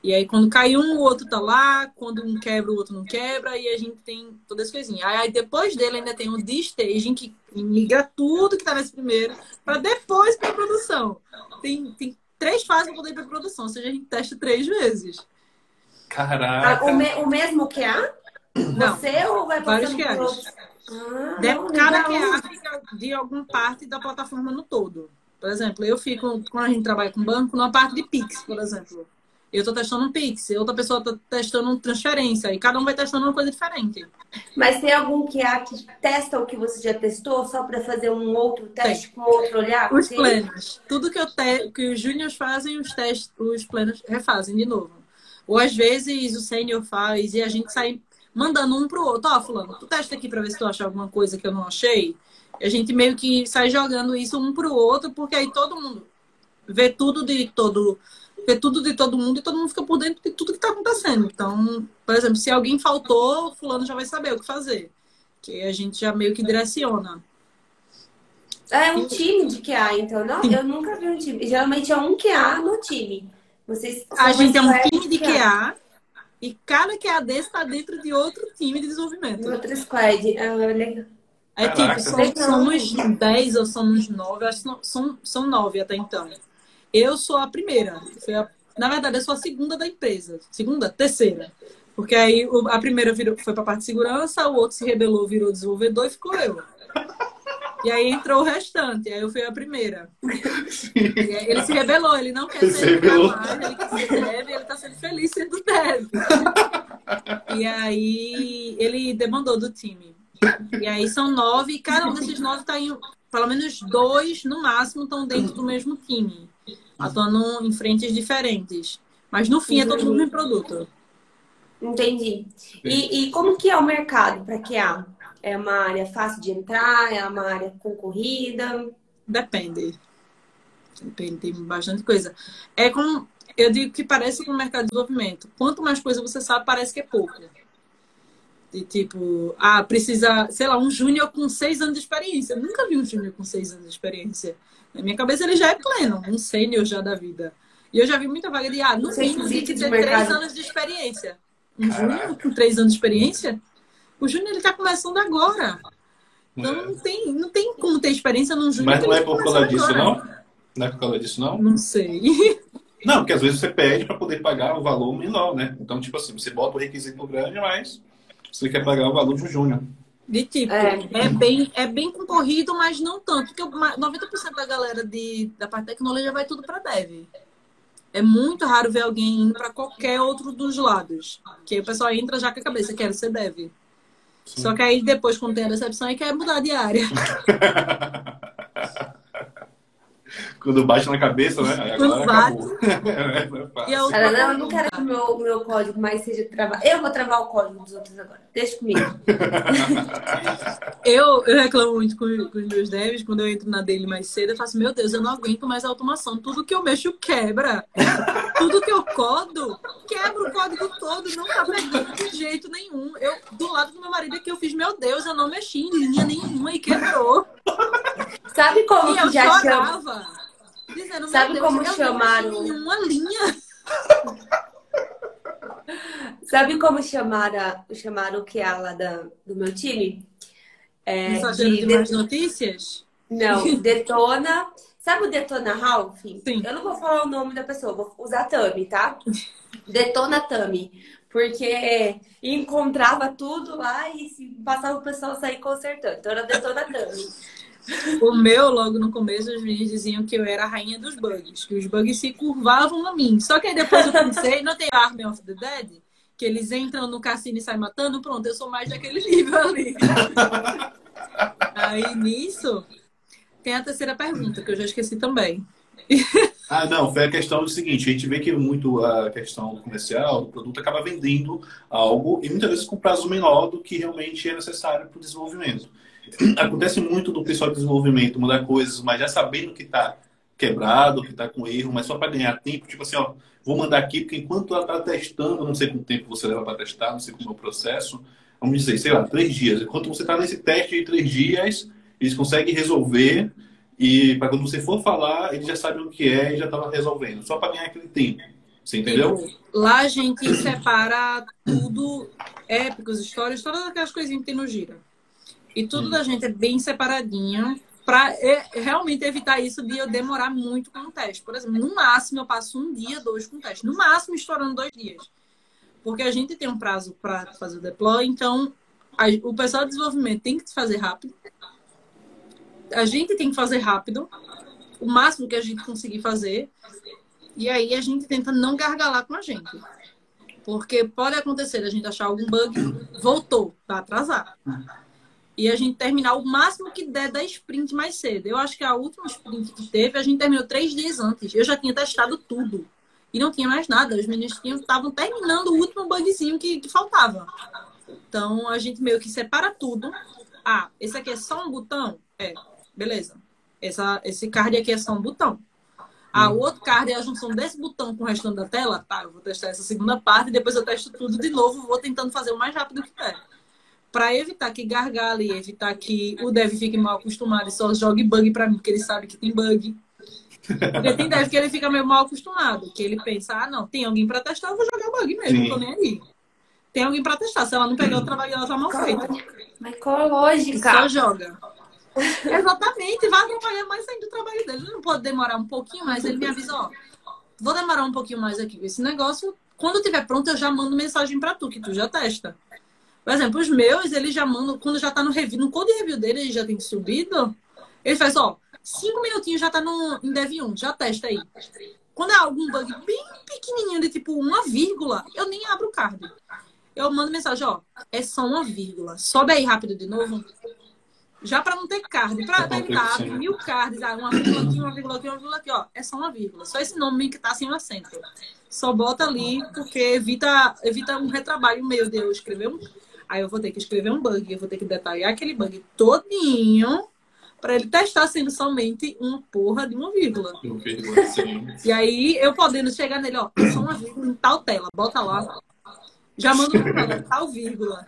E aí, quando cai um, o outro tá lá. Quando um quebra, o outro não quebra. E a gente tem todas as coisinhas. Aí, depois dele, ainda tem o de-staging, que migra tudo que tá nesse primeiro, para depois para produção. Tem, tem três fases para poder ir para produção. Ou seja, a gente testa três vezes. Caraca! Ah, o, me, o mesmo que há? Não. Você ou vai Vários passando QAs. por outros? Ah, De- não, cada. QA fica de alguma parte da plataforma no todo. Por exemplo, eu fico, quando a gente trabalha com banco, numa parte de Pix, por exemplo. Eu estou testando um Pix, outra pessoa está testando transferência, e cada um vai testando uma coisa diferente. Mas tem algum que há que testa o que você já testou só para fazer um outro teste com outro olhar? Os Tem? planos. Tudo que, eu te... que os júniors fazem, os testes, os planos refazem de novo. Ou às vezes o sênior faz e a gente sai mandando um pro outro. Ó, fulano, tu testa aqui para ver se tu acha alguma coisa que eu não achei. E a gente meio que sai jogando isso um pro outro, porque aí todo mundo vê tudo de todo vê tudo de todo mundo e todo mundo fica por dentro de tudo que tá acontecendo. Então, por exemplo, se alguém faltou, fulano já vai saber o que fazer. Que a gente já meio que direciona. É um time de QA, então. Não, eu nunca vi um time. Geralmente é um QA no time. Vocês A gente é um time de squad. QA e cada QA desse está dentro de outro time de desenvolvimento. Outra squad. Ah, legal. É Caraca. tipo, são- Legal. somos 10 ou somos 9, acho que são, são, são 9 até então. Eu sou a primeira. Na verdade, eu sou a segunda da empresa. Segunda? Terceira. Porque aí a primeira virou, foi para a parte de segurança, o outro se rebelou, virou desenvolvedor e ficou eu. E aí entrou o restante, aí eu fui a primeira. E ele se rebelou, ele não quer Ele ser mais, ele quer ser dev, ele tá sendo feliz sendo dev. E aí ele demandou do time. E aí são nove, e cada um desses nove tá em. Pelo menos dois, no máximo, estão dentro do mesmo time. Atuando em frentes diferentes. Mas no fim é todo mundo em produto. Entendi. E, e como que é o mercado para QA? É uma área fácil de entrar? É uma área concorrida? Depende. Depende, tem bastante coisa. É como. Eu digo que parece com o mercado de desenvolvimento. Quanto mais coisa você sabe, parece que é pouco. De tipo, ah, precisa, sei lá, um júnior com seis anos de experiência. Eu nunca vi um júnior com seis anos de experiência. Na minha cabeça ele já é pleno, um sênior já da vida. E eu já vi muita vaga de, ah, no é mínimo tem que ter três anos de experiência. Um júnior com três anos de experiência? O júnior ele tá começando agora. Então não tem, não tem como ter experiência num júnior. Mas não é por causa disso, agora. não? Não é por causa disso, não? Não sei. Não, porque às vezes você pede para poder pagar o valor menor, né? Então, tipo assim, você bota o requisito grande, mas você quer pagar o valor de um júnior. De tipo, É. é, bem, é bem concorrido, mas não tanto. Porque o ma- 90% da galera de, da parte de tecnologia vai tudo para dev. É muito raro ver alguém indo para qualquer outro dos lados. Que aí o pessoal entra já com a cabeça, quero ser dev. Sim. Só que aí depois, quando tem a decepção, aí quer mudar de área. Quando bate na cabeça, né? Quando bate. e a outra não, eu não quero que o meu, meu código mais seja travado. Eu vou travar o código dos outros agora. Deixa comigo. eu, eu reclamo muito com, com, os meus devs. Quando eu entro na dele mais cedo, eu faço, meu Deus, eu não aguento mais a automação. Tudo que eu mexo quebra. Tudo que eu codo, quebra o código todo. Não tá pegando de jeito nenhum. Eu, do lado do meu marido aqui, eu fiz, meu Deus, eu não mexi em linha nenhuma e quebrou. Sabe como e que já chorava. Dizendo, Sabe como chamaram? Uma linha. Sabe como chamaram, chamaram o que ela da, do meu time? É, de, de mais notícias? Não, Detona. Sabe o Detona Ralph? Sim. Eu não vou falar o nome da pessoa, vou usar Tami, tá? Detona Tami. Porque encontrava tudo lá e passava o pessoal a sair consertando. Então era Detona Tami. O meu, logo no começo, os meninos diziam que eu era a rainha dos bugs, que os bugs se curvavam a mim. Só que aí depois eu pensei, não tem Army of the Dead? Que eles entram no cassino e saem matando, pronto, eu sou mais daquele nível ali. aí nisso, tem a terceira pergunta, que eu já esqueci também. Ah, não, foi a questão do seguinte, a gente vê que muito a questão comercial do produto acaba vendendo algo e muitas vezes com prazo menor do que realmente é necessário para o desenvolvimento. Acontece muito do pessoal de desenvolvimento mudar coisas, mas já sabendo que está quebrado, que está com erro, mas só para ganhar tempo, tipo assim, ó, vou mandar aqui, porque enquanto ela está testando, não sei quanto tempo você leva para testar, não sei como é o processo, vamos dizer, sei lá, três dias. Enquanto você está nesse teste de três dias, eles conseguem resolver e para quando você for falar, eles já sabem o que é e já estava resolvendo, só para ganhar aquele tempo. Você entendeu? Lá a gente separa tudo, épicos, histórias, todas aquelas coisinhas que tem no Gira. E tudo hum. da gente é bem separadinho para é, realmente evitar isso de eu demorar muito com o teste. Por exemplo, no máximo eu passo um dia, dois com o teste. No máximo estourando dois dias. Porque a gente tem um prazo para fazer o deploy, então a, o pessoal de desenvolvimento tem que fazer rápido. A gente tem que fazer rápido, o máximo que a gente conseguir fazer. E aí a gente tenta não gargalar com a gente. Porque pode acontecer a gente achar algum bug, voltou, tá atrasado e a gente terminar o máximo que der da sprint mais cedo. Eu acho que a última sprint que teve, a gente terminou três dias antes. Eu já tinha testado tudo. E não tinha mais nada. Os meninos estavam terminando o último bugzinho que, que faltava. Então, a gente meio que separa tudo. Ah, esse aqui é só um botão? É, beleza. Essa, esse card aqui é só um botão. Ah, o outro card é a junção desse botão com o restante da tela? Tá, eu vou testar essa segunda parte, depois eu testo tudo de novo, vou tentando fazer o mais rápido que der para evitar que gargale, evitar que o dev fique mal acostumado e só jogue bug para mim, porque ele sabe que tem bug. Porque tem dev que ele fica meio mal acostumado, que ele pensa, ah, não, tem alguém para testar, eu vou jogar bug mesmo, Sim. tô nem aí. Tem alguém para testar, se ela não pegar o trabalho, ela tá mal feita. Mas qual a lógica? Só joga. Exatamente, vai atrapalhar mais ainda o trabalho dele. Ele não pode demorar um pouquinho mais, ele me avisa, ó, vou demorar um pouquinho mais aqui com esse negócio. Quando tiver pronto, eu já mando mensagem para tu, que tu já testa. Por exemplo, os meus, eles já mandam, quando já tá no review, no code review dele, ele já tem subido, ele faz, ó, cinco minutinhos já tá no, em Dev 1, já testa aí. Quando é algum bug bem pequenininho, de tipo uma vírgula, eu nem abro o card. Eu mando mensagem, ó, é só uma vírgula. Sobe aí rápido de novo. Já para não ter card, para evitar mil cards, ah, uma vírgula aqui, uma vírgula aqui, uma vírgula aqui, ó, é só uma vírgula. Só esse nome que tá sem o acento. Só bota ali, porque evita, evita um retrabalho meio de eu escrever um Aí eu vou ter que escrever um bug, eu vou ter que detalhar aquele bug todinho para ele testar sendo somente uma porra de uma vírgula. e aí eu podendo chegar nele, ó, só uma vírgula em tal tela, bota lá. Já manda uma tal vírgula.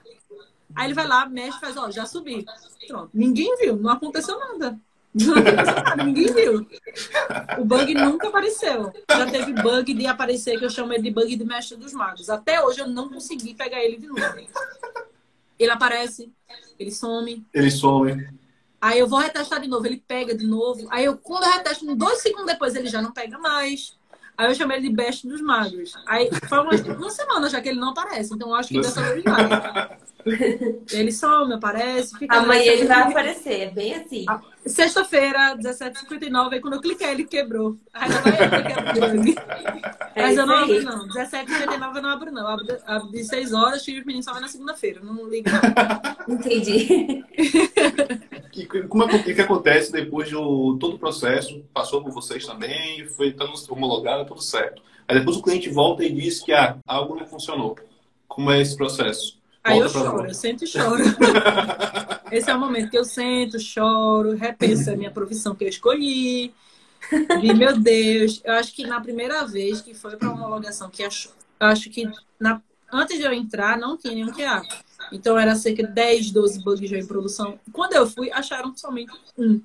Aí ele vai lá, mexe, faz, ó, já subi. Pronto. Ninguém viu, não aconteceu nada. Não aconteceu nada, ninguém viu. O bug nunca apareceu. Já teve bug de aparecer, que eu chamo de bug de mestre dos magos. Até hoje eu não consegui pegar ele de novo. Ele aparece, ele some. Ele some. Aí eu vou retestar de novo, ele pega de novo. Aí eu, quando eu retesto, dois segundos depois, ele já não pega mais. Aí eu chamei ele de best dos magos. Aí foi uma, uma semana já que ele não aparece. Então eu acho que dessa vez vai. Ele some, aparece, fica. Amanhã ele vai aparecer, é bem assim. Sexta-feira, 17h59, aí quando eu cliquei, ele quebrou. Aí não vai eu que É Mas eu não aí. abro, não. 17h59 eu não abro, não. Eu abro, abro de 6 horas, tiro os meninos só vai na segunda-feira. Não ligo. não. Entendi. E como é que, que acontece depois de o- todo o processo? Passou por vocês também, foi tudo homologado, tudo certo. Aí depois o cliente volta e diz que ah, algo não funcionou. Como é esse processo? Aí eu choro, eu sento e choro. Esse é o momento que eu sento, choro, repenso a minha profissão que eu escolhi. E, meu Deus, eu acho que na primeira vez que foi para homologação, que achou, eu acho que na- antes de eu entrar não tinha nenhum QA. Então era cerca de 10, 12 bugs já em produção. Quando eu fui, acharam somente um.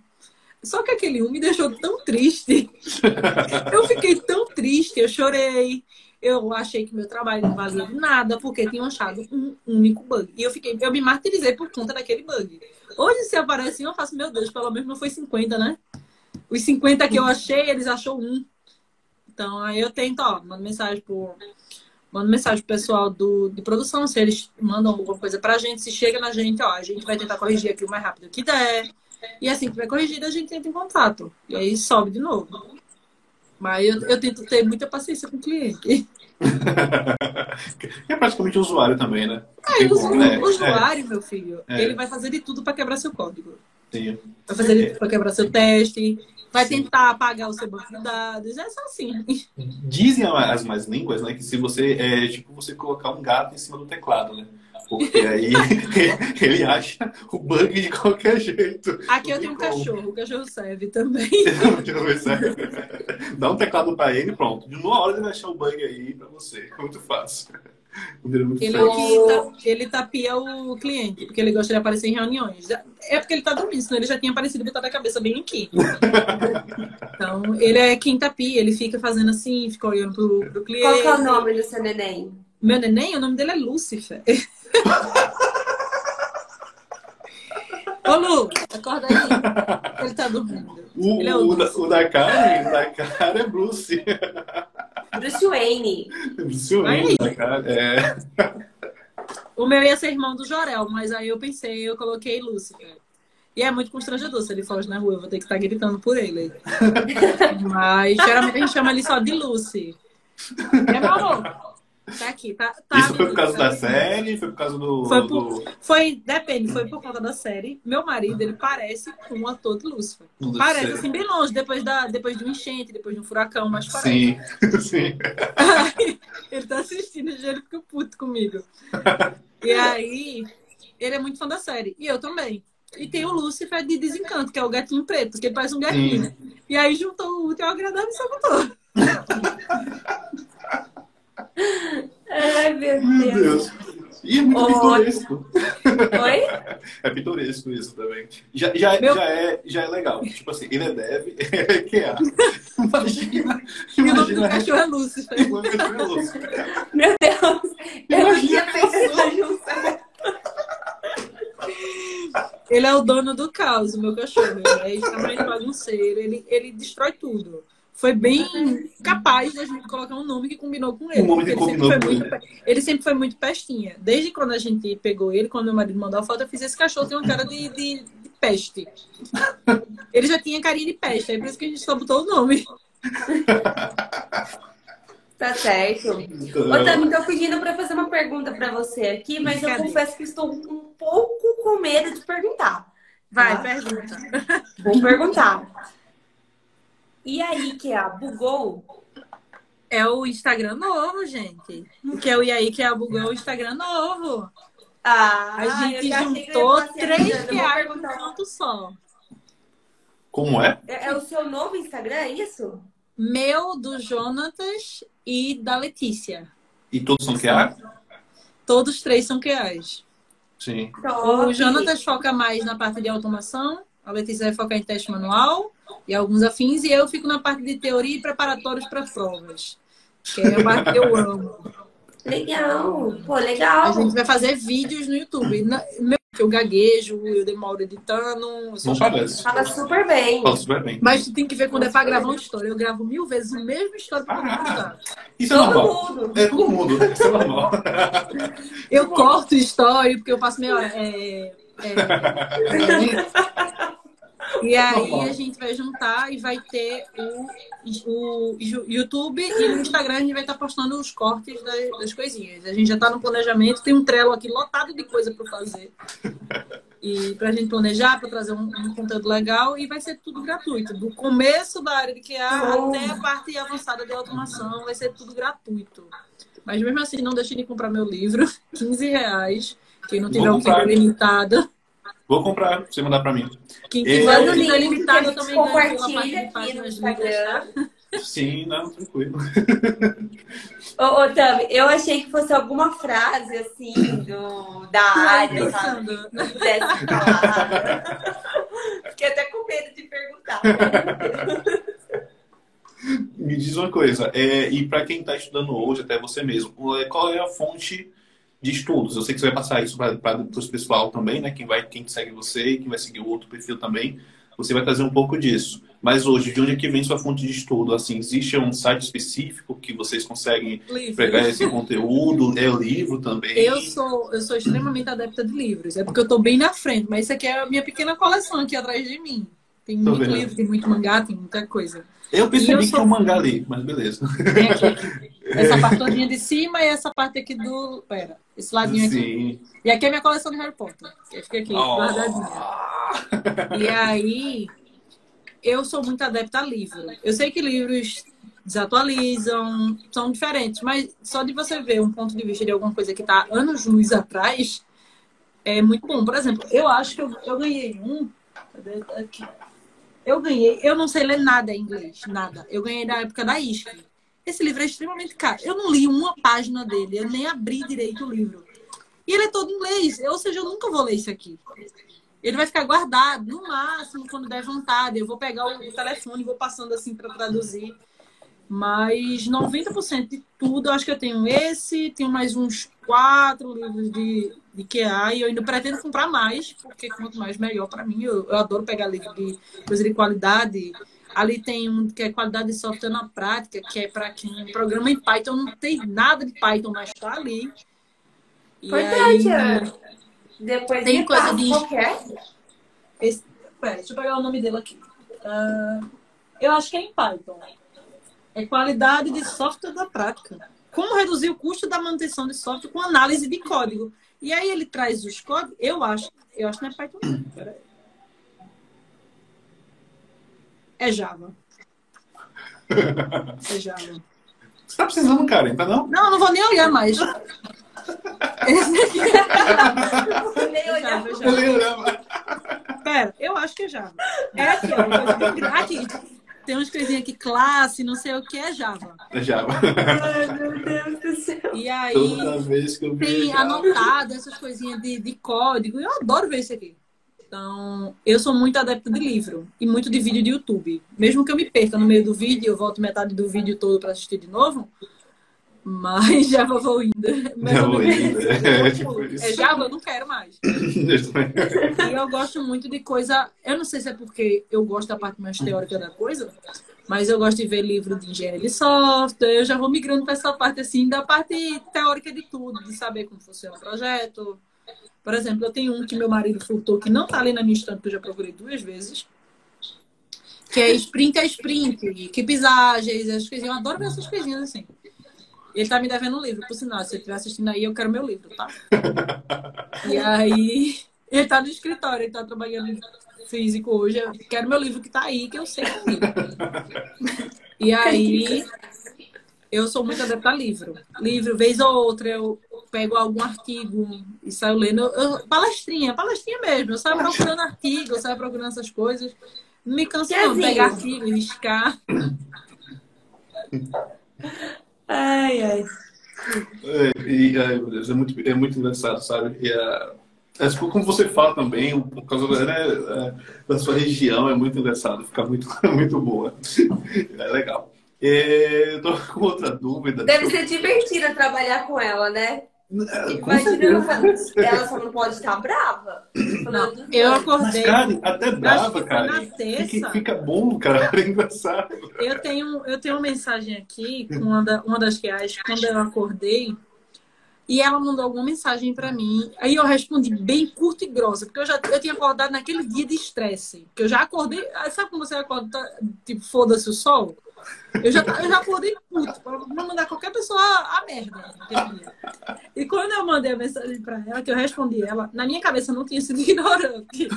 Só que aquele um me deixou tão triste. Eu fiquei tão triste, eu chorei. Eu achei que meu trabalho não valia nada, porque tinham achado um único bug. E eu fiquei, eu me martirizei por conta daquele bug. Hoje, se aparece um, eu faço, meu Deus, pelo menos não foi 50, né? Os 50 que eu achei, eles achou um. Então, aí eu tento, ó, mando mensagem pro. Mando mensagem pro pessoal do, de produção, se eles mandam alguma coisa pra gente, se chega na gente, ó, a gente vai tentar corrigir aqui o mais rápido que der. E assim que tiver corrigido, a gente entra em contato. E aí sobe de novo. Mas eu, eu tento ter muita paciência com o cliente. é praticamente usuário também, né? Aí, o, né? usuário, meu filho, É. ele vai fazer de tudo para quebrar seu código. Sim. Vai fazer de tudo para quebrar seu teste, vai tentar apagar o seu banco de dados. É só assim. Dizem as mais línguas, né, que se você é tipo você colocar um gato em cima do teclado, né? Porque aí ele acha o bug de qualquer jeito. Aqui eu tenho um cachorro, o cachorro serve também. Dá um teclado pra ele, pronto. De uma hora ele vai achar o bug aí pra você. Muito fácil. Ele é muito Ele, é tapia o cliente, porque ele gosta de aparecer em reuniões. É porque ele tá dormindo, senão ele já tinha aparecido e botado a cabeça bem aqui. Então, ele é quem tapia, ele fica fazendo assim, fica olhando pro, pro cliente. Qual que é o nome do seu neném? Meu neném, o nome dele é Lúcifer. Ô, Lu, acorda aí. Ele tá dormindo. O, Ele é o, o da, o da cara, o da cara é Bruce. Bruce Wayne. Bruce Wayne, da. É. O meu ia ser irmão do Jorel, mas aí eu pensei, eu coloquei Lúcifer. E é muito constrangedor se ele foge na rua, eu vou ter que estar gritando por ele. Mas geralmente a gente chama ele só de Lucy. É amor. Tá aqui, tá. tá Isso foi por causa da série? Foi por causa do. Foi do- Foi, depende, foi por conta da série. Meu marido, ele parece com um ator de Lúcifer. do- Parece assim, bem longe, depois, da, depois de um enchente, depois de um furacão, mas parece. Sim, sim. Aí, ele tá assistindo e ele fica puto comigo. E aí, ele é muito fã da série. E eu também. E tem o Lúcifer de Desencanto, que é o gatinho preto, que ele parece um gatinho. E aí juntou o útil ao agradável e só botou. Ai, meu Meu Deus. Deus. E é muito Ó. pitoresco. Oi? É pitoresco isso também. Já, já, Meu- já, é, já é legal. Tipo assim, ele é dev, é QA. Imagina. E o nome do Imagina. cachorro é Lúcifer. Meu Deus. Eu não Imagina tinha a pensado junto. Ele é o dono do caos, o meu cachorro. Ele é extremamente bagunceiro, ele, ele destrói tudo. Foi bem capaz da gente colocar um nome que combinou com ele. Um nome que ele, combinou sempre foi com muito, ele sempre foi muito pestinha. Desde quando a gente pegou ele, quando meu marido mandou a foto, eu fiz esse cachorro tem uma cara de, de, de peste. Ele já tinha carinha de peste, aí por isso que a gente só botou o nome. Tá certo. Ô, Tami, tô pedindo pra fazer uma pergunta pra você aqui, mas eu confesso que estou um pouco com medo de perguntar. Vai, Tá? pergunta. Vou perguntar. E aí, que é a bugou? É o Instagram novo, gente. Que é o E aí que é a Bugou, é o Instagram novo. Ah, A gente juntou três QA num canto só. Como é? É, é o seu novo Instagram, é isso? Meu, do Jonatas e da Letícia. E todos são QA? Todos três são QAs. Sim. O Jonatas foca mais na parte de automação, a Letícia vai focar em teste manual e alguns afins, e eu fico na parte de teoria e preparatórios para provas. Que é a parte que eu amo. Legal. Pô, A legal. gente vai fazer vídeos no YouTube. Na- Meu que eu gaguejo, eu demoro editando. Eu Não parece. Fala super bem. Fala super bem. Mas tu tem que ver quando é pra gravar uma história. Eu gravo mil vezes o mesmo história pra Ah. Isso é Todo normal. mundo. É todo mundo. Isso é normal. Eu corto história porque eu passo meia hora. É, é, é. E aí a gente vai juntar e vai ter o, o YouTube e no Instagram a gente vai estar postando os cortes das, das coisinhas. A gente já está no planejamento, tem um trelo aqui lotado de coisa para fazer. E pra gente planejar, para trazer um, um conteúdo legal e vai ser tudo gratuito. Do começo da área de QA Oh. até a parte avançada de automação, vai ser tudo gratuito. Mas mesmo assim, não deixe de comprar meu livro, 15 reais. Quem não tiver um livro limitado. Vou comprar, pra você mandar pra mim. Quem É. tiver Manda o link que limitado, também compartilha aqui no livres, Instagram. tá? Sim, não, tranquilo. Ô, ô Tami, eu achei que fosse alguma frase assim do, da área, sabe? Pensando. Não pudesse falar. Fiquei até com medo de perguntar. Me diz uma coisa, é, e para quem está estudando hoje, até você mesmo, é, qual é a fonte de estudos? Eu sei que você vai passar isso para o pessoal também, né? Quem, vai, quem segue você e quem vai seguir o outro perfil também, você vai trazer um pouco disso. Mas hoje, de onde é que vem sua fonte de estudo? Assim, existe um site específico que vocês conseguem Livro. pegar esse conteúdo? É livro também? Eu sou, eu sou extremamente adepta de livros. É porque eu tô bem na frente, mas isso aqui é a minha pequena coleção aqui atrás de mim. Tem Tô muito vendo. livro, tem muito mangá, tem muita coisa. Eu percebi Eu que sou- é um mangá ali, mas beleza. Tem aqui. Essa parte todinha de cima e essa parte aqui do. Pera, esse ladinho aqui. Sim. E aqui é minha coleção de Harry Potter. Que fica aqui, Oh. guardadinha. E aí, eu sou muito adepta a livro. Eu sei que livros desatualizam, são diferentes, mas só de você ver um ponto de vista de alguma coisa que está anos-luz atrás, é muito bom. Por exemplo, eu acho que eu, eu ganhei um. Cadê? Aqui. Eu ganhei, eu não sei ler nada em inglês, nada. Eu ganhei na época da ISC. Esse livro é extremamente caro. Eu não li uma página dele, eu nem abri direito o livro. E ele é todo em inglês, ou seja, eu nunca vou ler isso aqui. Ele vai ficar guardado, no máximo, quando der vontade. Eu vou pegar o telefone e vou passando assim para traduzir. Mas 90% de tudo, acho que eu tenho esse, tenho mais uns quatro livros de, de QA e eu ainda pretendo comprar mais, porque quanto mais melhor para mim. Eu, eu adoro pegar livro de coisa de qualidade. Ali tem um que é qualidade de software na prática, que é para quem programa em Python, não tem nada de Python, mas está ali. E Importante, aí- é. Depois Tem me coisa de- qualquer. Esse, pera, deixa eu pegar o nome dele aqui. Ah, eu acho que é em Python. É qualidade de software da prática. Como reduzir o custo da manutenção de software com análise de código. E aí ele traz os códigos. Eu acho, eu acho que não é Python. não. Pera aí. É Java. É Java. Você tá precisando, cara, tá não? Não, não vou nem olhar mais. Esse aqui Nem é olhar. Java, é Eu Java. nem olhava. Pera, eu acho que é Java. É aqui, ó. Aqui. Tem umas coisinhas aqui, classe, não sei o que é Java. É Java. Ai, meu Deus do céu. E aí Toda vez que eu tem Java. anotado essas coisinhas de, de código. Eu adoro ver isso aqui. Então, eu sou muito adepta de livro e muito de vídeo de YouTube. Mesmo que eu me perca no meio do vídeo, eu volto metade do vídeo todo para assistir de novo. Mas Java vou indo. Me- indo, é, tipo. É Java, eu não quero mais. E eu gosto muito de coisa. Eu não sei se é porque eu gosto da parte mais teórica da coisa, mas eu gosto de ver livro de engenharia de software. Eu já vou migrando para essa parte assim, da parte teórica de tudo, de saber como funciona o projeto. Por exemplo, eu tenho um que meu marido furtou, que não tá ali na minha estante, que eu já procurei duas vezes. Que é sprint a sprint, que pisagens, essas coisinhas. Eu adoro ver essas coisinhas assim. Ele tá me devendo um livro, por sinal. Se ele estiver assistindo aí, eu quero meu livro, tá? E aí, ele tá no escritório, ele tá trabalhando físico hoje. Eu quero meu livro que tá aí, que eu sei que é. E aí, eu sou muito adepta a livro. Livro, vez ou outra, eu pego algum artigo e saio lendo. Eu- palestrinha, palestrinha mesmo. Eu saio procurando artigo, eu saio procurando essas coisas. Não me canso não, pegar artigo, riscar. Ai, ai. É, e, ai, meu Deus, é muito, é muito engraçado, sabe? E, é, é, tipo, como você fala também, por causa da, né, é, da sua região, é muito engraçado, fica muito, muito boa. É legal. É, eu tô com outra dúvida. Deve ser divertido trabalhar com ela, né? Imagina ela só não pode estar brava. Não, eu acordei. Mas, cara, até brava, cara. Fica, fica, bom, cara. É engraçado. Eu tenho, eu tenho uma mensagem aqui com uma, da, uma das que quando eu acordei. E ela mandou alguma mensagem para mim. Aí eu respondi bem curto e grossa, porque eu já eu tinha acordado naquele dia de estresse. Que eu já acordei. Sabe como você acorda, tá, tipo, foda-se o sol? Eu já, eu já acordei puto pra mandar qualquer pessoa a, merda. E quando eu mandei a mensagem pra ela, que eu respondi ela, na minha cabeça não tinha sido ignorante.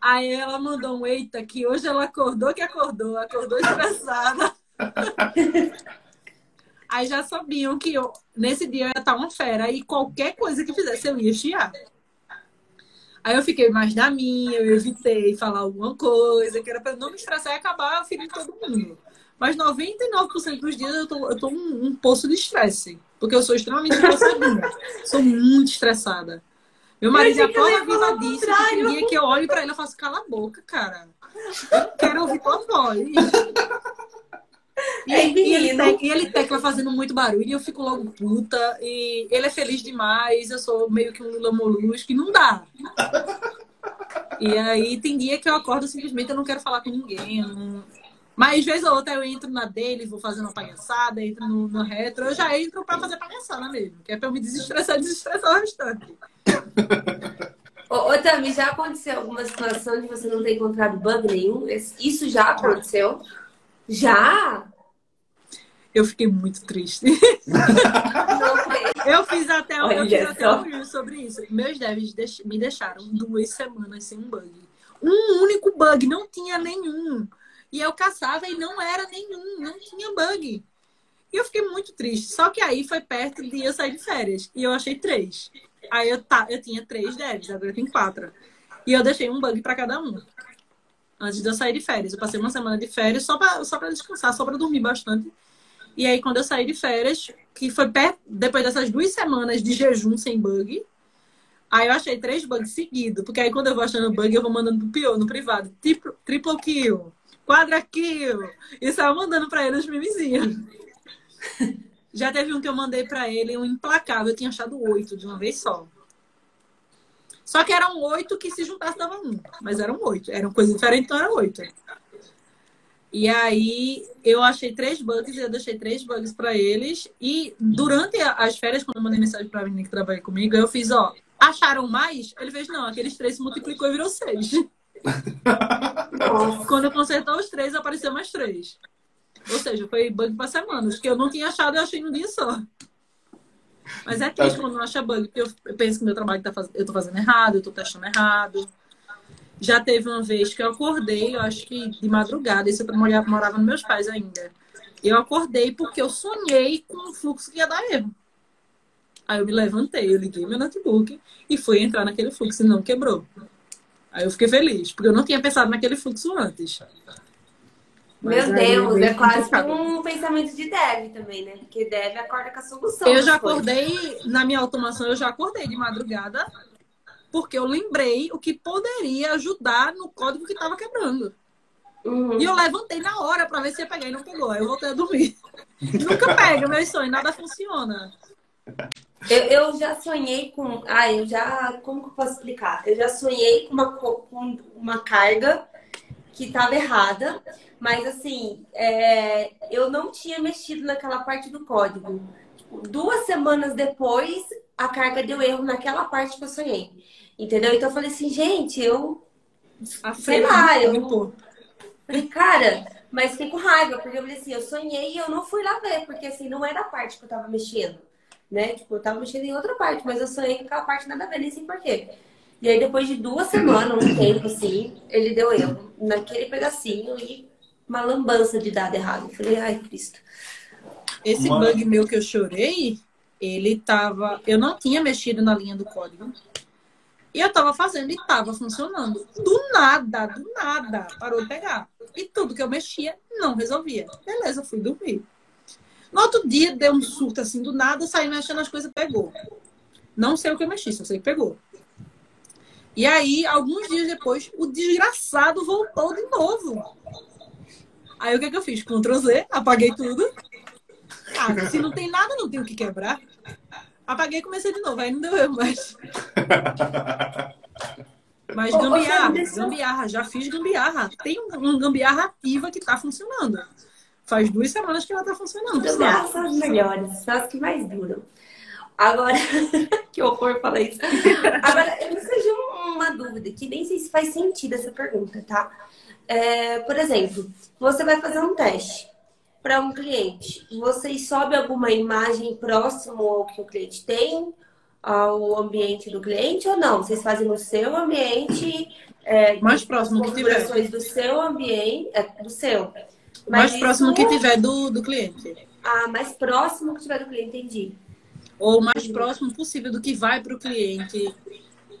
Aí ela mandou um eita, que hoje ela acordou que acordou, acordou estressada. Aí já sabiam que eu, nesse dia eu ia estar uma fera e qualquer coisa que fizesse eu ia chiar. Aí eu fiquei mais na minha, eu evitei falar alguma coisa, que era para não me estressar e acabar ferindo todo mundo. Mas 99% dos dias eu tô, eu tô um, um poço de estresse. Porque eu sou extremamente estressadinha. sou muito estressada. Meu marido já toda avisadíssimo que tem dia que eu olho pra ele e faço, cala a boca, cara. Eu quero ouvir tua voz. E, é e, ele tecla, e ele tecla fazendo muito barulho e eu fico logo puta. E ele é feliz demais, eu sou meio que um Lula Molusco, que não dá. E aí tem dia que eu acordo simplesmente eu não quero falar com ninguém. Não... Mas, vez ou outra, eu entro na dele, vou fazendo uma palhaçada, entro no, no retro, eu já entro pra fazer palhaçada mesmo, que é pra eu me desestressar desestressar o restante. Ô, ô Tami, já aconteceu alguma situação de você não ter encontrado bug nenhum? Isso já aconteceu? Já? Eu fiquei muito triste. eu fiz até, eu fiz até um reel sobre isso. Meus devs me deixaram duas semanas sem um bug. Um único bug, não tinha nenhum. E eu caçava e não era nenhum, não tinha bug. E eu fiquei muito triste. Só que aí foi perto de eu sair de férias. E eu achei três. Aí eu, tá, eu tinha três devs, agora eu tenho quatro. E eu deixei um bug para cada um. Antes de eu sair de férias. Eu passei uma semana de férias só para só pra descansar, só para dormir bastante. E aí, quando eu saí de férias, que foi perto, depois dessas duas semanas de jejum sem bug, aí eu achei três bugs seguidos. Porque aí, quando eu vou achando bug, eu vou mandando pro pior, no privado. Triplo, triple kill, quadra kill. E saiu mandando pra ele os memezinhos. Já teve um que eu mandei para ele, um implacável. Eu tinha achado oito de uma vez só. Só que eram oito que se juntasse dava um. Mas eram oito. Eram coisas diferentes, então era oito. E aí eu achei três bugs e eu deixei três bugs para eles. E durante as férias, quando eu mandei mensagem para a menina que trabalha comigo, eu fiz, ó, acharam mais? Ele fez, não, aqueles três se multiplicou e virou seis. Quando eu consertou os três, apareceu mais três. Ou seja, foi bug para semanas, que eu não tinha achado, eu achei num dia só. Mas é triste quando não acha bug, porque eu penso que meu trabalho tá faz... eu tô fazendo errado, eu tô testando errado. Já teve uma vez que eu acordei, eu acho que de madrugada, isso eu morava nos meus pais ainda. Eu acordei porque eu sonhei com um fluxo que ia dar erro. Aí eu me levantei, eu liguei meu notebook e fui entrar naquele fluxo e não quebrou. Aí eu fiquei feliz, porque eu não tinha pensado naquele fluxo antes. Meu Deus, é quase um pensamento de dev também, né? Porque dev acorda com a solução. Eu já acordei, na minha automação, eu já acordei de madrugada porque eu lembrei o que poderia ajudar no código que estava quebrando. Uhum. E eu levantei na hora para ver se ia pegar e não pegou. Aí eu voltei a dormir. Nunca pega, meu sonho, nada funciona. Eu, eu, já sonhei com. Ah, eu já. Como que eu posso explicar? Eu já sonhei com uma, com uma carga que estava errada, mas assim, é, eu não tinha mexido naquela parte do código. Duas semanas depois, a carga deu erro naquela parte que eu sonhei. Entendeu? Então eu falei assim, gente, eu. A sei lá, eu. Falei, cara, mas fiquei com raiva, porque eu falei assim, eu sonhei e eu não fui lá ver, porque assim, não era a parte que eu tava mexendo. Né? Tipo, eu tava mexendo em outra parte, mas eu sonhei com aquela parte nada a ver, nem sei porquê. E aí, depois de duas semanas, um tempo assim, ele deu erro naquele pedacinho e uma lambança de dado errado. Eu falei, ai, Cristo. Esse bug meu que eu chorei, ele tava. Eu não tinha mexido na linha do código. E eu tava fazendo e tava funcionando. Do nada, do nada, parou de pegar. E tudo que eu mexia não resolvia. Beleza, fui dormir. No outro dia, deu um surto assim do nada, saí mexendo as coisas, pegou. Não sei o que eu mexi, só sei que pegou. E aí, alguns dias depois, o desgraçado voltou de novo. Aí o que, é que eu fiz? Ctrl Z, apaguei tudo. Ah, se não tem nada, não tem o que quebrar. Apaguei e comecei de novo, aí não deu erro, mas. Mas gambiarra, gambiarra, já fiz gambiarra. Tem um gambiarra ativa que tá funcionando. Faz duas semanas que ela tá funcionando. Gambiarra são as melhores, são as que mais duram. Agora, que horror falar isso. Agora, eu preciso uma dúvida, que nem sei se faz sentido essa pergunta, tá? É, por exemplo, você vai fazer um teste para um cliente. Você sobe alguma imagem próximo ao que o cliente tem, ao ambiente do cliente ou não? Vocês fazem no seu ambiente, é, mais próximo que tiver. do seu ambiente, é, do seu. Mas mais próximo que tiver do, do cliente. Ah, mais próximo que tiver do cliente, entendi. Ou mais próximo possível do que vai para o cliente.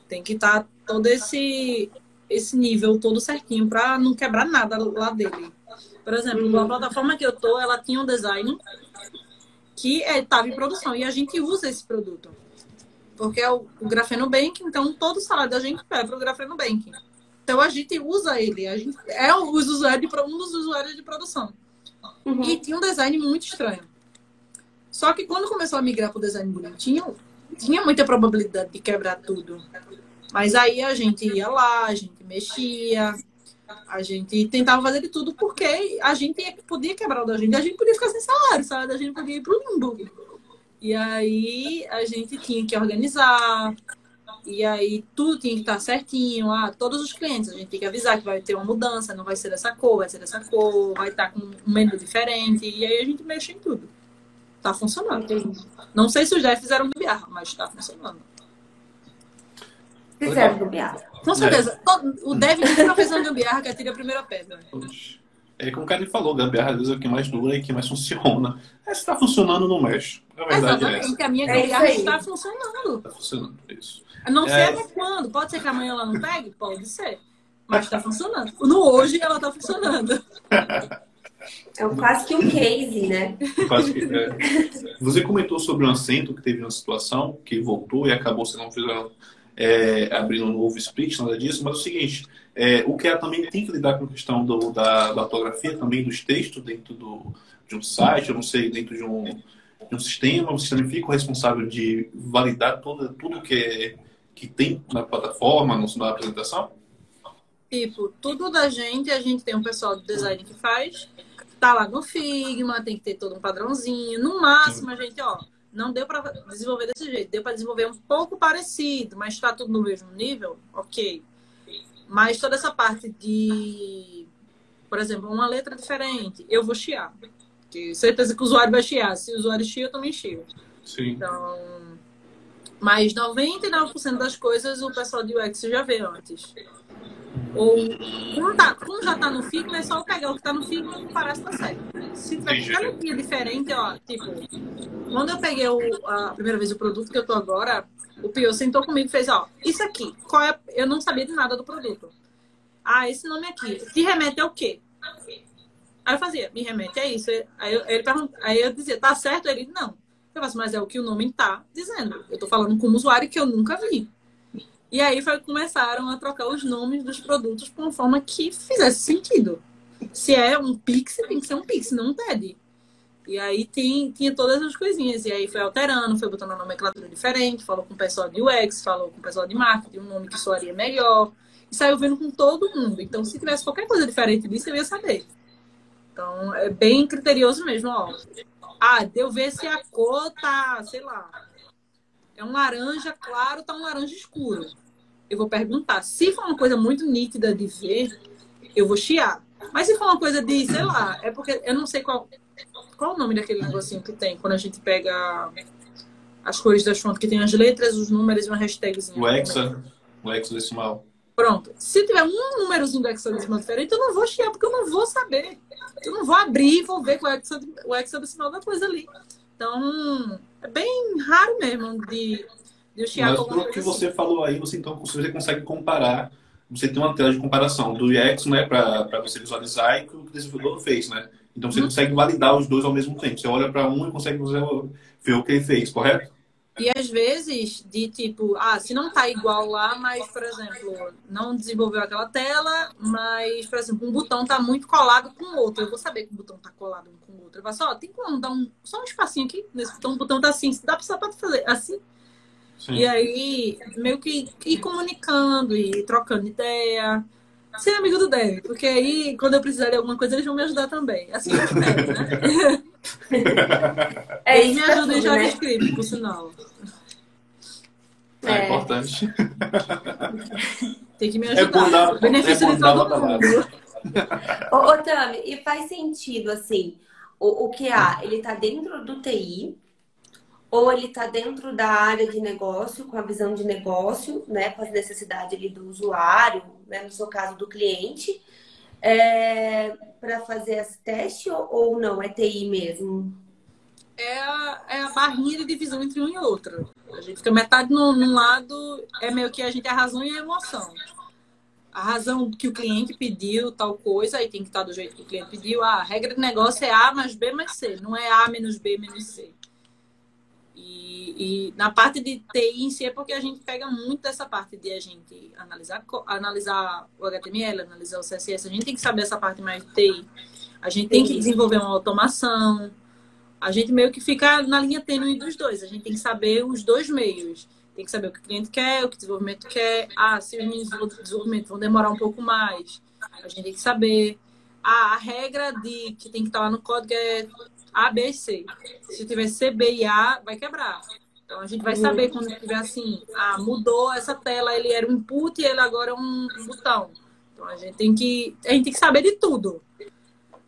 Tem que estar tá todo esse esse nível todo certinho para não quebrar nada lá dele. Por exemplo, uhum. a plataforma que eu tô, ela tinha um design que estava é, em produção e a gente usa esse produto. Porque é o, o Grafeno Bank, então todo o salário da gente vai para o Grafeno Bank. Então a gente usa ele, a gente é um dos usuários de produção. Uhum. E tinha um design muito estranho. Só que quando começou a migrar para o design bonitinho, tinha muita probabilidade de quebrar tudo. Mas aí a gente ia lá, a gente mexia, a gente tentava fazer de tudo porque a gente podia quebrar o da gente, a gente podia ficar sem salário, sabe? A gente podia ir pro limbo. E aí a gente tinha que organizar, e aí tudo tinha que estar certinho. Ah, todos os clientes, a gente tem que avisar que vai ter uma mudança, não vai ser dessa cor, vai ser dessa cor, vai estar com um menu diferente. E aí a gente mexe em tudo. Tá funcionando. Não sei se os já fizeram gambiarra, mas tá funcionando. Fizeram gambiarra. Com certeza. É. O Dev nunca fez uma gambiarra que atire a primeira pedra. É como o cara falou, gambiarra às vezes é o que mais dura e que mais funciona. É, se está funcionando, não mexe. A verdade é Exatamente, é a minha gambiarra é está funcionando. Está funcionando, isso. Não sei é... até quando. Pode ser que amanhã ela não pegue? Pode ser. Mas está funcionando. No hoje ela está funcionando. É quase que um case, né? Quase que, é. Você comentou sobre um assento que teve uma situação que voltou e acabou você não fazendo é, abrindo um novo split, nada disso, mas é o seguinte, é, o que ela também tem que lidar com a questão do, da, da ortografia, também dos textos dentro do, de um site, eu não sei, dentro de um, de um sistema, você também fica o responsável de validar toda, tudo que, é, que tem na plataforma, na apresentação? Tipo, tudo da gente, a gente tem um pessoal de design que faz, tá lá no Figma, tem que ter todo um padrãozinho. No máximo, a gente, ó, não deu para desenvolver desse jeito, deu para desenvolver um pouco parecido, mas está tudo no mesmo nível, ok. Mas toda essa parte de, por exemplo, uma letra diferente, eu vou chiar. Que certeza que o usuário vai chiar. Se o usuário chia, eu também chio. Sim. Então, mas 99% das coisas o pessoal de UX já vê antes. Ou como, tá, como já tá no Figma, é só pegar o que tá no Figma e comparar se tá certo. Se tiver qualquer letrinha diferente, ó, tipo, quando eu peguei o, a primeira vez o produto que eu tô agora, o Pio sentou comigo e fez, ó, isso aqui, qual é? Eu não sabia de nada do produto. Ah, esse nome aqui, te remete ao quê? Aí eu fazia, me remete a isso. Aí eu, ele aí eu dizia, tá certo? Ele, não. Eu faço, mas é o que o nome tá dizendo. Eu tô falando como usuário que eu nunca vi. E aí foi, começaram a trocar os nomes dos produtos de uma forma que fizesse sentido. Se é um Pix, tem que ser um Pix, não um TED. E aí tem, tinha todas as coisinhas. E aí foi alterando, foi botando uma nomenclatura diferente, falou com o pessoal de UX, falou com o pessoal de marketing, um nome que soaria melhor. E saiu vendo com todo mundo. Então, se tivesse qualquer coisa diferente disso, eu ia saber. Então, é bem criterioso mesmo, ó. Ah, deu ver se a cor tá, sei lá, é um laranja claro, tá um laranja escuro. Eu vou perguntar. Se for uma coisa muito nítida de ver, eu vou chiar. Mas se for uma coisa de, sei lá, é porque eu não sei qual, qual o nome daquele negocinho que tem quando a gente pega as cores das fontes, que tem as letras, os números e uma hashtagzinha. O hexa, o hexadecimal. Pronto. Se tiver um númerozinho do hexadecimal diferente, eu não vou chiar, porque eu não vou saber. Eu não vou abrir e vou ver qual é o hexadecimal da coisa ali. Então, é bem raro mesmo de, de eu chiar Mas pelo que assim. você falou aí, você então você consegue comparar, você tem uma tela de comparação do UX, né, para você visualizar e o que o desenvolvedor fez, né? Então você hum. consegue validar os dois ao mesmo tempo. Você olha para um e consegue ver o que ele fez, correto? E às vezes, de tipo, ah, se não tá igual lá, mas, por exemplo, não desenvolveu aquela tela, mas, por exemplo, um botão tá muito colado com o outro. Eu vou saber que o botão tá colado um com o outro. Eu falo assim, ó, tem como dar um, só um espacinho aqui nesse botão, o botão tá assim, dá pra, pra fazer assim. Sim. E aí, meio que ir comunicando e trocando ideia. Ser amigo do Dev, porque aí, quando eu precisar de alguma coisa, eles vão me ajudar também. Assim é o Dev, né? É, eles me ajudam em né? JavaScript, por sinal. É, é importante. Tem que me ajudar. É dar, Benefício é de todo mundo. Ô, ô Tami, e faz sentido, assim, o, o QA, ele tá dentro do TI, ou ele está dentro da área de negócio, com a visão de negócio, né, com as necessidades ali do usuário, né, no seu caso do cliente, é, para fazer esse teste ou, ou, não? É TI mesmo? É a, é a barrinha de divisão entre um e outro. A gente fica metade num, num lado, é meio que a gente é a razão e a emoção. A razão que o cliente pediu tal coisa, aí tem que estar do jeito que o cliente pediu. Ah, a regra de negócio é A mais B mais C, não é A menos B menos C. E, na parte de TI em si é porque a gente pega muito dessa parte de a gente analisar, analisar o HTML, analisar o CSS. A gente tem que saber essa parte mais de TI. A gente tem que desenvolver uma automação. A gente meio que fica na linha tênue dos dois. A gente tem que saber os dois meios. Tem que saber o que o cliente quer, o que o desenvolvimento quer. Ah, se os meninos de desenvolvimento vão demorar um pouco mais. A gente tem que saber. Ah, a regra de que tem que estar lá no código é A, B e C. Se tiver C, B e A, vai quebrar. Então a gente vai saber quando tiver assim, ah, mudou essa tela, ele era um input e ele agora é um, botão. Então a gente tem que a gente tem que saber de tudo.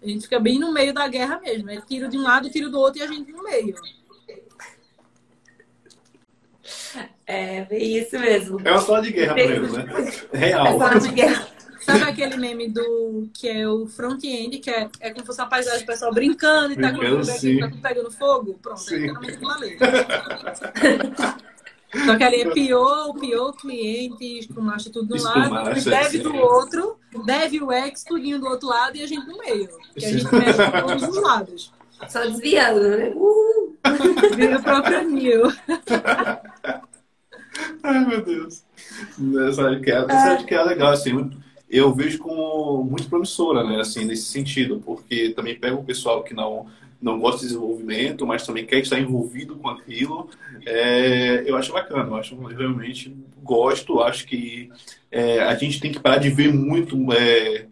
A gente fica bem no meio da guerra mesmo, é tiro de um lado, tiro do outro e a gente no meio. É, é isso mesmo. É uma sala de guerra mesmo, né? Real. É sala de guerra. Sabe aquele meme do que é o front-end, que é, é como se fosse uma paisagem, o pessoal brincando e tá, com, tá pegando fogo? Pronto, sim. é literalmente aquilo ali. Só que ali é pior, pior cliente, espumacha tudo de um lado, deve do outro, deve o ex, tudinho do outro lado e a gente no meio. Que a gente mexe com todos os lados. Só desviando, né? Uhul. Vira o próprio Nil. Ai, meu Deus. Essa que é, é legal, assim, muito eu vejo como muito promissora, né, assim, nesse sentido, porque também pega o pessoal que não não gosta de desenvolvimento, mas também quer estar envolvido com aquilo. É, eu acho bacana, eu acho eu realmente gosto, acho que é, a gente tem que parar de ver muito é,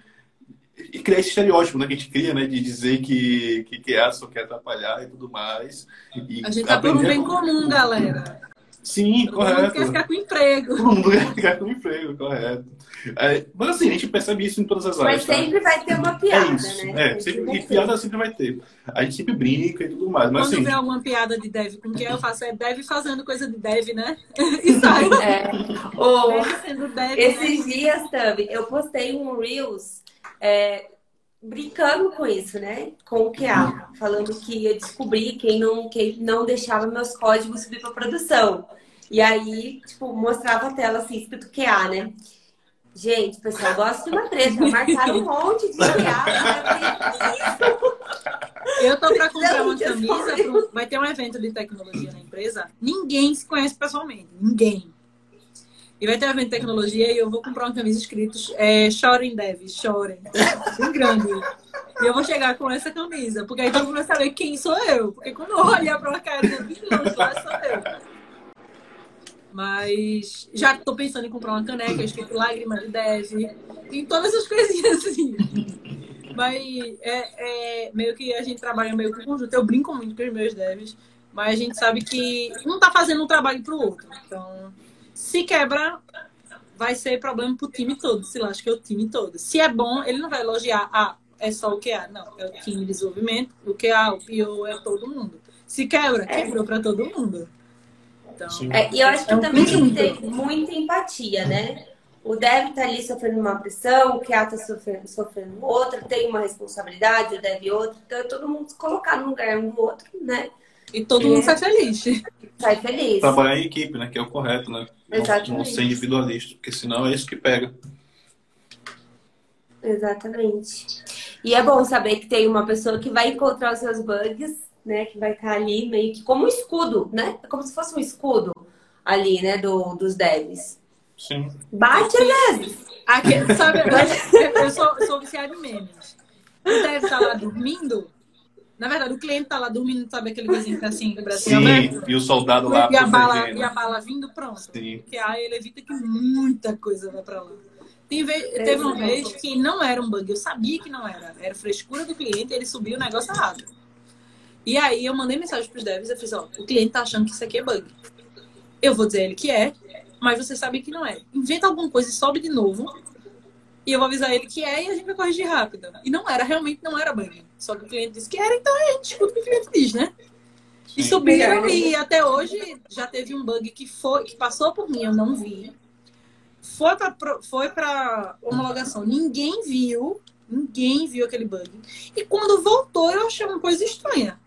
e criar esse estereótipo, né, que a gente cria, né, de dizer que que, que só quer atrapalhar e tudo mais. E a gente tá por um bem comum, galera. Sim, Todo correto. Todo mundo quer ficar com emprego. Todo mundo quer ficar com emprego, correto. É, mas assim, a gente percebe isso em todas as áreas. Mas tá? sempre tá? vai ter uma piada, é isso, né? É, sempre, e piada sempre vai ter. A gente sempre brinca e tudo mais. Mas, Quando assim, vê alguma piada de dev com quem eu faço, é dev fazendo coisa de dev, né? e sai. É. Sendo dev, esses né? dias, Tami, eu postei um Reels é, brincando com isso, né? Com o QA, falando que ia descobrir quem não, quem não deixava meus códigos subir para produção. E aí, tipo, mostrava a tela assim, escrito QA, né? Gente, pessoal gosta de uma treta. Marcaram um monte de QA. Eu tô para comprar uma camisa. Pro... Vai ter um evento de tecnologia na empresa. Ninguém se conhece pessoalmente. Ninguém. E vai ter um evento de tecnologia e eu vou comprar uma camisa escrito é, Chorem Dev, chorem. Bem grande. E eu vou chegar com essa camisa, porque aí todo mundo vai saber quem sou eu. Porque quando eu olhar pra uma cara de lá sou eu. Mas já estou pensando em comprar uma caneca escrito Lágrima de Dev. Tem todas essas coisinhas assim. Mas é, é, meio que a gente trabalha meio que conjunto. Eu brinco muito com os meus devs, mas a gente sabe que um está fazendo um trabalho para o outro. Então, se quebra, vai ser problema para o time todo. Se lá, acho que é o time todo. Se é bom, ele não vai elogiar, ah, é só o QA. Não, é o time de desenvolvimento, o QA, o PO, é todo mundo. Se quebra, quebrou para todo mundo. Então, é, e eu acho que é um também tem que ter muita empatia, né? O dev tá ali sofrendo uma pressão, o QA tá sofrendo, sofrendo outra, tem uma responsabilidade, o dev outra. Então é todo mundo se colocar no lugar um do outro, né? E todo é. mundo sai feliz. Sai feliz. Trabalhar em equipe, né? Que é o correto, né? Exatamente. Não, não ser individualista, porque senão é isso que pega. Exatamente. E é bom saber que tem uma pessoa que vai encontrar os seus bugs né? Que vai estar ali meio que como um escudo, né? É como se fosse um escudo ali, né? Do, dos devs. Sim. Bate às vezes. Aqui, sabe, eu sou, sou viciada em memes. O dev tá lá dormindo. Na verdade, o cliente tá lá dormindo, sabe aquele vizinho que tá assim, com o braço Sim, aberto? e o soldado lá E a, bala, e a bala vindo, pronto. Sim. Porque aí ele evita que muita coisa vá pra lá. Tem ve- teve uma vez que não era um bug, eu sabia que não era. Era frescura do cliente, ele subiu o negócio errado. E aí eu mandei mensagem pros devs, eu fiz, ó, o cliente tá achando que isso aqui é bug. Eu vou dizer a ele que é, mas você sabe que não é. Inventa alguma coisa e sobe de novo. E eu vou avisar ele que é e a gente vai corrigir rápido. E não era, realmente não era bug. Só que o cliente disse que era, então a gente escuta o que o cliente diz, né? E subiram e até hoje já teve um bug que foi que passou por mim, eu não vi. Foi para foi para homologação, ninguém viu, ninguém viu aquele bug. E quando voltou, eu achei uma coisa estranha.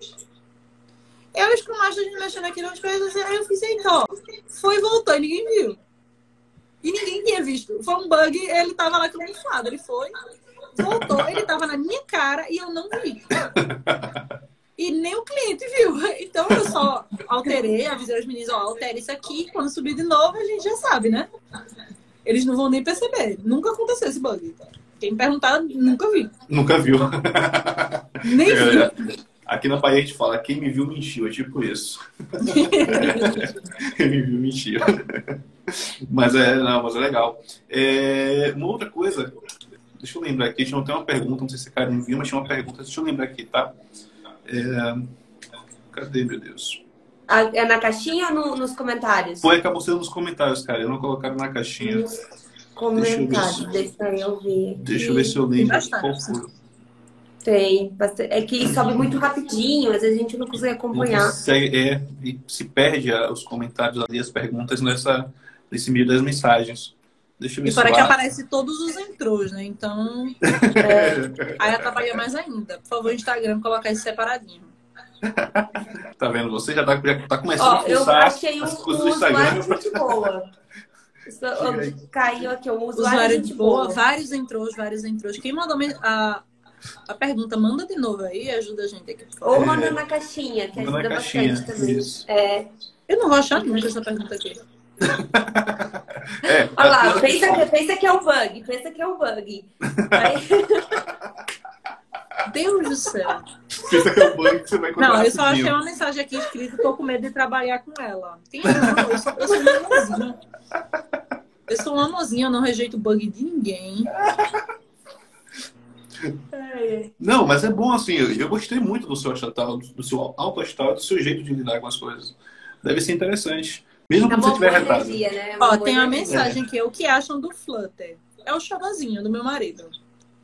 Eu e os Scrum gente mexendo aqui nas coisas, aí eu fiz, ó, foi e voltou, e ninguém viu. E ninguém tinha visto. Foi um bug, ele tava lá camuflado, ele foi, voltou, ele tava na minha cara e eu não vi. E nem o cliente viu. Então eu só alterei, avisei os meninos, ó, altere isso aqui. Quando subir de novo, a gente já sabe, né? Eles não vão nem perceber. Nunca aconteceu esse bug. Quem perguntar, nunca vi. Nunca viu. Nem. É, Aqui na Bahia a gente fala, quem me viu mentiu, é tipo isso. quem me viu mentiu. Mas é, não, mas é legal. É, uma outra coisa, deixa eu lembrar aqui, a gente não tem uma pergunta, não sei se a Karen viu, mas tinha uma pergunta, deixa eu lembrar aqui, tá? É, cadê, meu Deus? É na caixinha ou no- nos comentários? Foi, acabou sendo nos comentários, cara, eu não colocaram na caixinha. Nos comentários, Deixa eu ver deixa eu ver. se eu lembro. Tem. bastante- É que sobe muito rapidinho, às vezes a gente não consegue Não acompanhar. consegue- é, e se perde os comentários ali, as perguntas nessa, nesse meio das mensagens. Deixa eu ver E fora que aparece todos os intros, né? Então, aí atrapalha mais ainda. Por favor, Instagram, colocar isso separadinho. Tá vendo? Você já tá, já tá começando Ó, a eu fuçar achei um, um usuário gente boa. Caiu aqui, um usuário, Usuário de boa, boa. vários intros, vários intros. Quem mandou a, a pergunta, manda de novo aí e ajuda a gente aqui. Ou manda na caixinha, que ajuda caixinha, bastante também. isso. É. Eu não vou achar nunca essa pergunta aqui. É, Olha lá, a- pensa, que- pensa que é o bug, pensa que é o bug. Aí, Deus do céu. pensa que é o banco que você vai Não, eu só achei uma mensagem aqui escrita, tô com medo de trabalhar com ela. Tem não, eu sou, eu sou um amorzinho. Eu sou um eu não rejeito bug de ninguém. Não, mas é bom assim. Eu, eu gostei muito do seu astral, do seu alto astral, do seu jeito de lidar com as coisas. Deve ser interessante. Mesmo tá quando você boa retado. energia, né? Ó, tem uma energia. mensagem aqui, o que acham do Flutter? É o chorazinho do meu marido.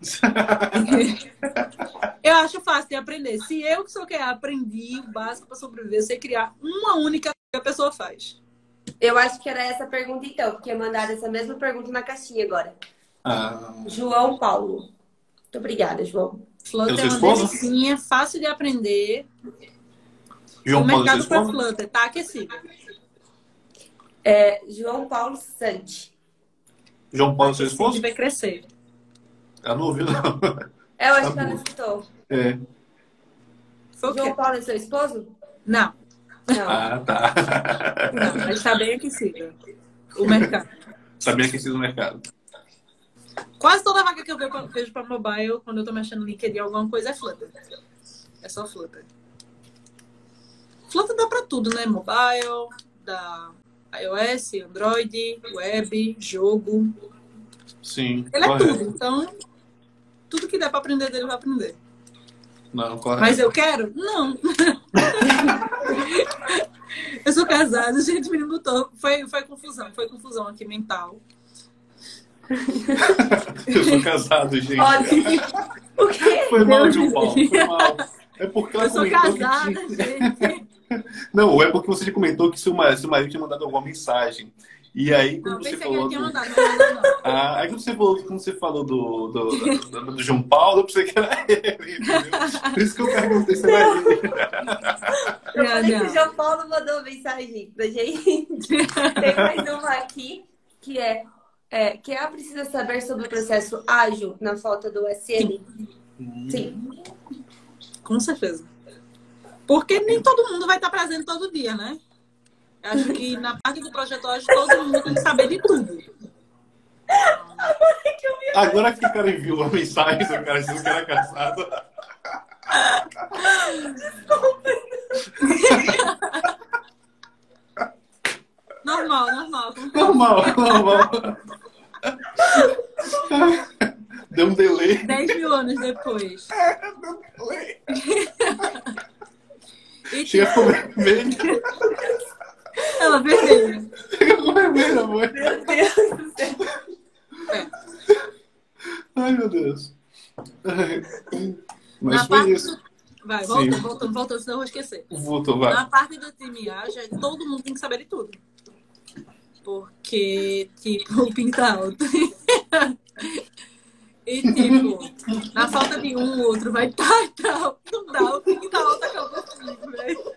eu acho fácil de aprender. Se eu que sou que aprendi o básico para sobreviver, sei criar uma única que a pessoa faz. Eu acho que era essa pergunta então, porque mandaram essa mesma pergunta na caixinha agora. Ah, João Paulo. Muito obrigada, João. Flutter É uma delicinha, fácil de aprender. João o mercado para? Flutter tá aquecido. É, João Paulo Santi. João Paulo, seu esposo? vai crescer. Ela não ouviu, não. É, eu acho Tá que ela escutou. É. O João quê? Paulo é seu esposo? Não, Não. Ah, tá. não, mas tá bem aquecido. O mercado. Sabia que no mercado. Quase toda vaga que eu vejo pra mobile, quando eu tô mexendo no LinkedIn, alguma coisa é Flutter. É só Flutter. Flutter dá pra tudo, né? Mobile, dá iOS, Android, web, jogo. Sim. Ele é correto. tudo. Então, tudo que der pra aprender dele, vai aprender. Não, correto. Mas eu quero? Não. eu sou casada, gente, me botou. Foi, foi confusão, foi confusão aqui mental. Eu sou casado, gente. Olha, o quê? Foi mal, Deus João me Paulo. Foi mal. É porque Eu sou casada, tinha- gente. Não, é porque você comentou que seu marido, seu marido tinha mandado alguma mensagem. E aí, quando Não, você pensei que falou. do- mandado, não não. Ah, aí quando você falou, quando você falou do, do, do, do João Paulo, eu pensei que era ele, entendeu? Por isso que eu perguntei se era ele. Eu Não, falei que não. o João Paulo mandou mensagem pra gente. Tem mais uma aqui, que é, é que ela precisa saber sobre o processo ágil na falta do SN. Sim. Com certeza. Porque nem todo mundo vai estar presente todo dia, né? Acho que na parte do projeto hoje todo mundo tem que saber de tudo. Agora que o cara enviou a mensagem do cara dizendo que era casado. Normal, normal. Normal, normal. Deu um delay. 10 mil anos depois. Deu um delay. E, Chega com vermelho. ela vermelha. Chega com vermelho, amor. Meu Deus do céu. É. Ai, meu Deus. Ai. Mas Na foi parte isso. do- Vai, Sim. volta, volta, volta, senão eu vou esquecer. Voltou, vai. Na parte do time A, já, todo mundo tem que saber de tudo. Porque, tipo, o PIN tá alto. E, tipo, na falta de um, o outro vai tá e tal. Não dá, o PIN tá alto acabou comigo, velho.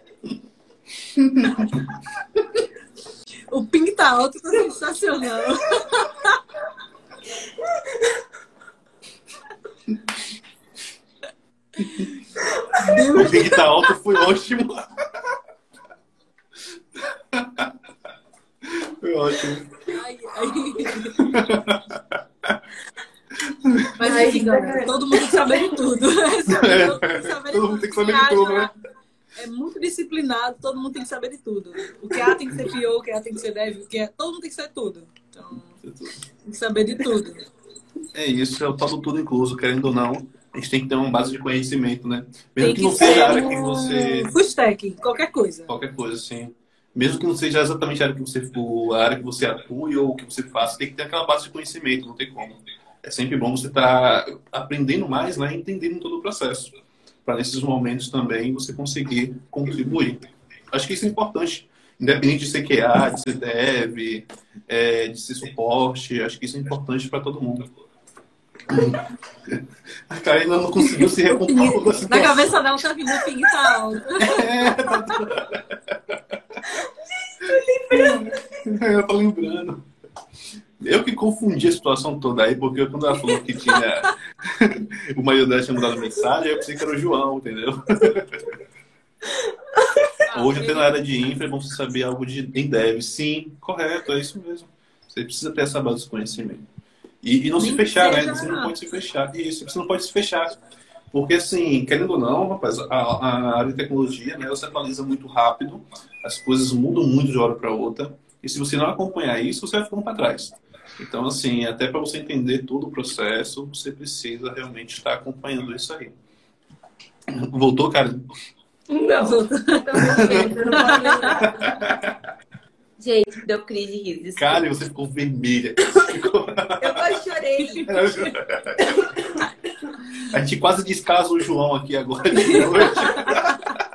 O PIN tá alto, tá sensacional. O ping tá alto foi ótimo. Foi ótimo. Ai, ai. Mas Ai, enfim, galera, todo mundo tem que saber de tudo. Todo mundo tem que saber de Todo mundo tem que saber de tudo, né? É muito disciplinado, todo mundo tem que saber de tudo. O que A tem que ser PO, o que A tem que ser dev, o que é. Todo mundo tem que ser tudo. Então, tem que saber de tudo. É isso, é o tal do tudo incluso, querendo ou não. A gente tem que ter uma base de conhecimento, né? Tem Mesmo que que não seja a área que você. full stack, qualquer coisa. Qualquer coisa, assim. Mesmo que não seja exatamente a área que você for, a área que você atue ou o que você faça, tem que ter aquela base de conhecimento, não tem como. É sempre bom você estar aprendendo mais, né? Entendendo todo o processo. Para nesses momentos também você conseguir contribuir. Acho que isso é importante. Independente de ser QA, de ser dev, é, de ser suporte, acho que isso é importante para todo mundo. A Karina não conseguiu se recompor Na cabeça dela tá vindo o ping tá alto. Eu tô lembrando. Eu que confundi a situação toda aí, porque quando ela falou que tinha. o marido dela tinha mandado mensagem, eu pensei que era o João, entendeu? Hoje, até na área de infra, é bom você saber algo de, em dev. Sim, correto, é isso mesmo. Você precisa ter essa base de conhecimento. E, e não se Nem fechar, né? Você não pode se fechar. Isso, você não pode se fechar. Porque, assim, querendo ou não, rapaz, a, a área de tecnologia, né, ela se atualiza muito rápido, as coisas mudam muito de uma hora para outra, e se você não acompanhar isso, você vai ficando para trás. Então, assim, até para você entender todo o processo, você precisa realmente estar acompanhando isso aí. Voltou, cara? Não. Gente, deu crise de riso. desculpa. Cara, você ficou vermelha. Ficou- Eu quase chorei. A gente quase descasa o João aqui agora de noite.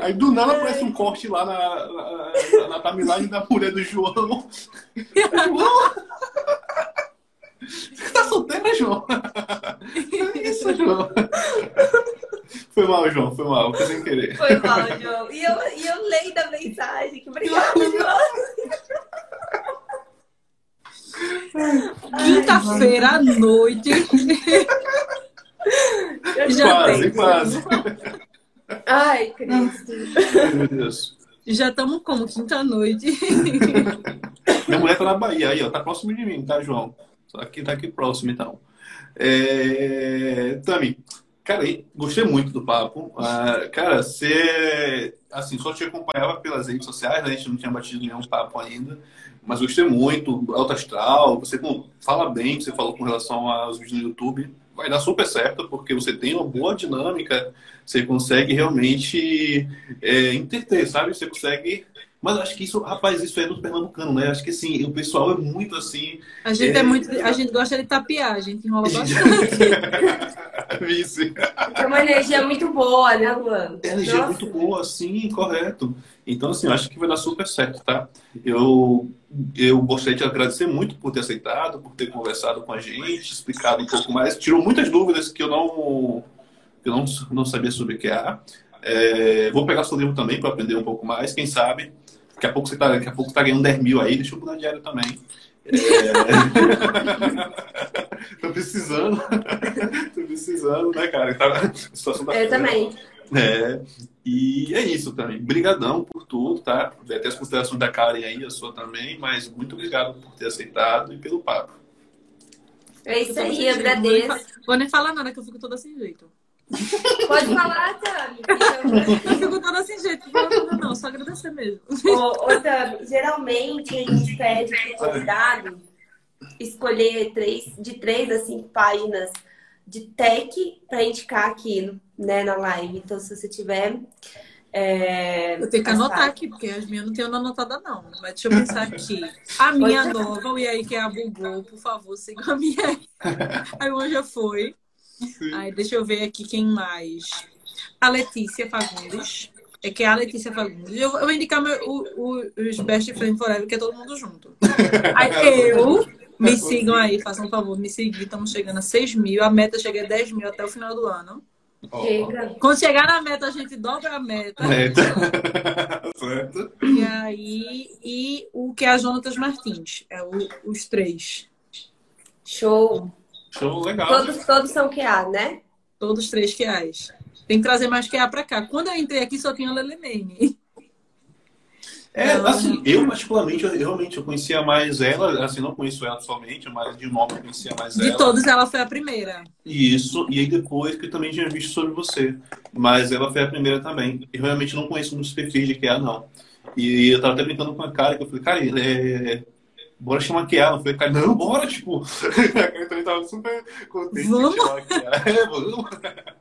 Aí do nada aparece um corte lá na, na, na timeline da mulher do João. João! Você tá solteira, João? É Isso, João. Foi mal, João, foi mal, foi sem querer. Foi mal, João. E eu, e eu leio da mensagem. Que obrigada, João. Quinta-feira à noite. Já Quase, tem. quase. Meu Deus. Já estamos como quinta-noite. Minha mulher tá na Bahia aí, ó. Tá próximo de mim, tá, João? Só que tá aqui próximo, então. É... Tami, cara, aí, gostei muito do papo. Ah, cara, você... Assim, só te acompanhava pelas redes sociais, né? A gente não tinha batido nenhum papo ainda. Mas gostei muito. Alto Astral, você fala bem, você falou com relação aos vídeos no YouTube. Vai dar super certo, porque você tem uma boa dinâmica. Você consegue realmente é, sabe? Você consegue... Mas acho que isso, rapaz, isso é do pernambucano, né? Acho que assim, o pessoal é muito assim. A gente é, É. muito. A gente gosta de tapear, a gente enrola bastante. É uma energia muito boa, né, Luan? A energia é Nossa. muito boa, sim, correto. Então, assim, eu acho que vai dar super certo, tá? Eu, eu gostaria de agradecer muito por ter aceitado, por ter conversado com a gente, explicado um pouco mais. Tirou muitas dúvidas que eu não, que eu não, não sabia sobre QA. É, vou pegar seu livro também para aprender um pouco mais, quem sabe. Daqui a pouco você tá, daqui a pouco tá ganhando 10 mil aí, deixa eu mudar diário também. É... Tô precisando. Tô precisando, né, cara? Tá... A situação tá Eu também. É, e é isso também. Obrigadão por tudo, tá? Até as considerações da Karen aí, a sua também, mas muito obrigado por ter aceitado e pelo papo. É isso aí, eu agradeço. Vou nem falar nada, que eu fico toda sem jeito. Pode falar, Tami. Eu fico toda sem jeito. Não, não, não, só agradecer mesmo. Ô, ô Tami, geralmente a gente pede pro convidado escolher três, de três a cinco páginas de tech para indicar aqui né, na live. Então, se você tiver. É, eu tenho que anotar aqui, porque as minhas não tenho anotada, não. Mas deixa eu pensar aqui. A minha nova, e aí que é a Bugou, por favor, siga a minha. Aí hoje já foi. Aí deixa eu ver aqui quem mais. A Letícia Fagundes. É que é a Letícia Fagundes. Eu, eu vou indicar meu, o, o, os Best Friends Forever, que é todo mundo junto. Aí eu. Me sigam aí, façam um favor, me seguir. Estamos chegando a 6 mil. A meta chega a 10 mil até o final do ano. Chega. Quando chegar na meta, a gente dobra a meta. Meta. certo. E aí, e o que é a Jonatas Martins. É o, os três. Show. Show legal. Todos, todos são QA, né? Todos três QAs. Tem que trazer mais QA pra cá. Quando eu entrei aqui, só tinha a Lelemene. É, assim, eu particularmente, eu, realmente, eu conhecia mais ela, assim, não conheço ela pessoalmente, mas de nome eu conhecia mais de ela. De todos, ela foi a primeira. Isso, e aí depois que eu também tinha visto sobre você. Mas ela foi a primeira também. Eu realmente não conheço muitos perfis de QA, não. E eu tava até brincando com a cara, que eu falei, cara, é, bora chamar a Kiara. Eu falei, cara, não, bora, tipo. eu também tava super contente vamos? de chamar a Kiara. É, vamos.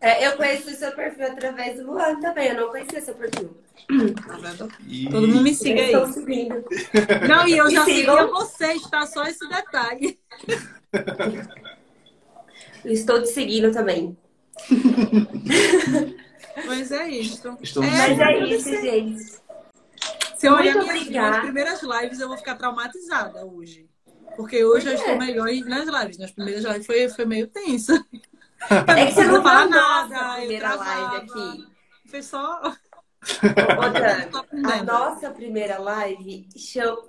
É, eu conheci o seu perfil através do Luan também, eu não conhecia seu perfil. E... Todo mundo me siga aí. Não, e eu já Me segui sigam. vocês, tá? Só esse detalhe. Estou te seguindo também. Mas é isso. Estamos É, Mas é isso, gente. Se eu olhar minhas, minhas primeiras lives, eu vou ficar traumatizada hoje. Porque hoje Por eu quê? estou melhor nas lives. Nas primeiras lives foi, foi meio tensa. É que você não fala a nada, nossa eu primeira live aqui. Foi só. Outra, a nossa primeira live,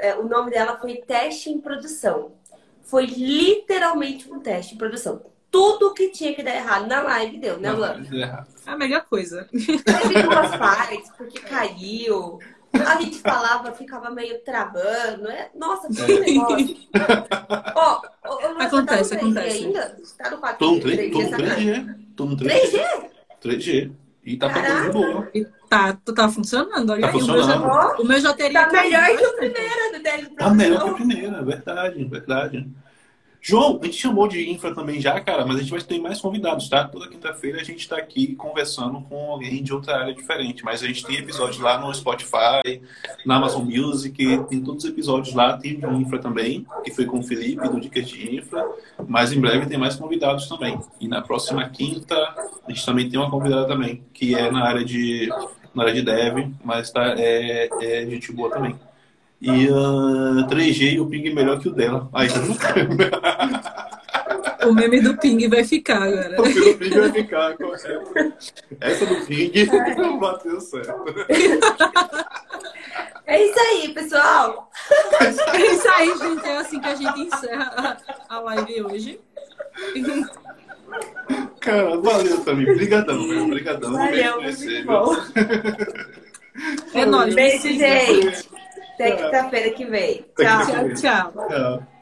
é, o nome dela foi Teste em Produção. Foi literalmente um teste em produção. Tudo que tinha que dar errado na live deu, né, Luan? É a melhor coisa. Teve duas partes, porque caiu. A gente falava, ficava meio travando. É... Nossa, um negócio. Ó, ô, ô, Luan, Acontece, tá no 3G acontece. ainda? Tá no 4G? Tô no 3G, tô no 3G, 3G. Tô no 3G. 3G? 3G. E tá Caraca. boa. E tá, tá funcionando. Olha Tá aí, o meu, já, funcionando. o meu já teria. Tá melhor que o primeiro do teste de Tá melhor que a produção. primeira, verdade, verdade. João, a gente chamou de infra também já, cara, mas a gente vai ter mais convidados, tá? Toda quinta-feira a gente tá aqui conversando com alguém de outra área diferente. Mas a gente tem episódios lá no Spotify, na Amazon Music, tem todos os episódios lá, tem de infra também, que foi com o Felipe, do Dicas de Infra. Mas em breve tem mais convidados também. E na próxima quinta a gente também tem uma convidada também, que é na área de, na área de dev, mas tá, é, é gente boa também. E ah, 3G e o ping melhor que o dela. Aí, tá? O meme do ping vai ficar agora. O meu ping vai ficar com essa. Essa do ping não bateu certo. É isso aí, pessoal. É isso aí, gente. É assim que a gente encerra a a live hoje. Cara, valeu também. Obrigadão, velho. Obrigadão. Valeu, muito bom. É nóis. Beijo, siga. gente. Até quinta-feira que vem. Até Tchau. Tchau, tchau. Tchau.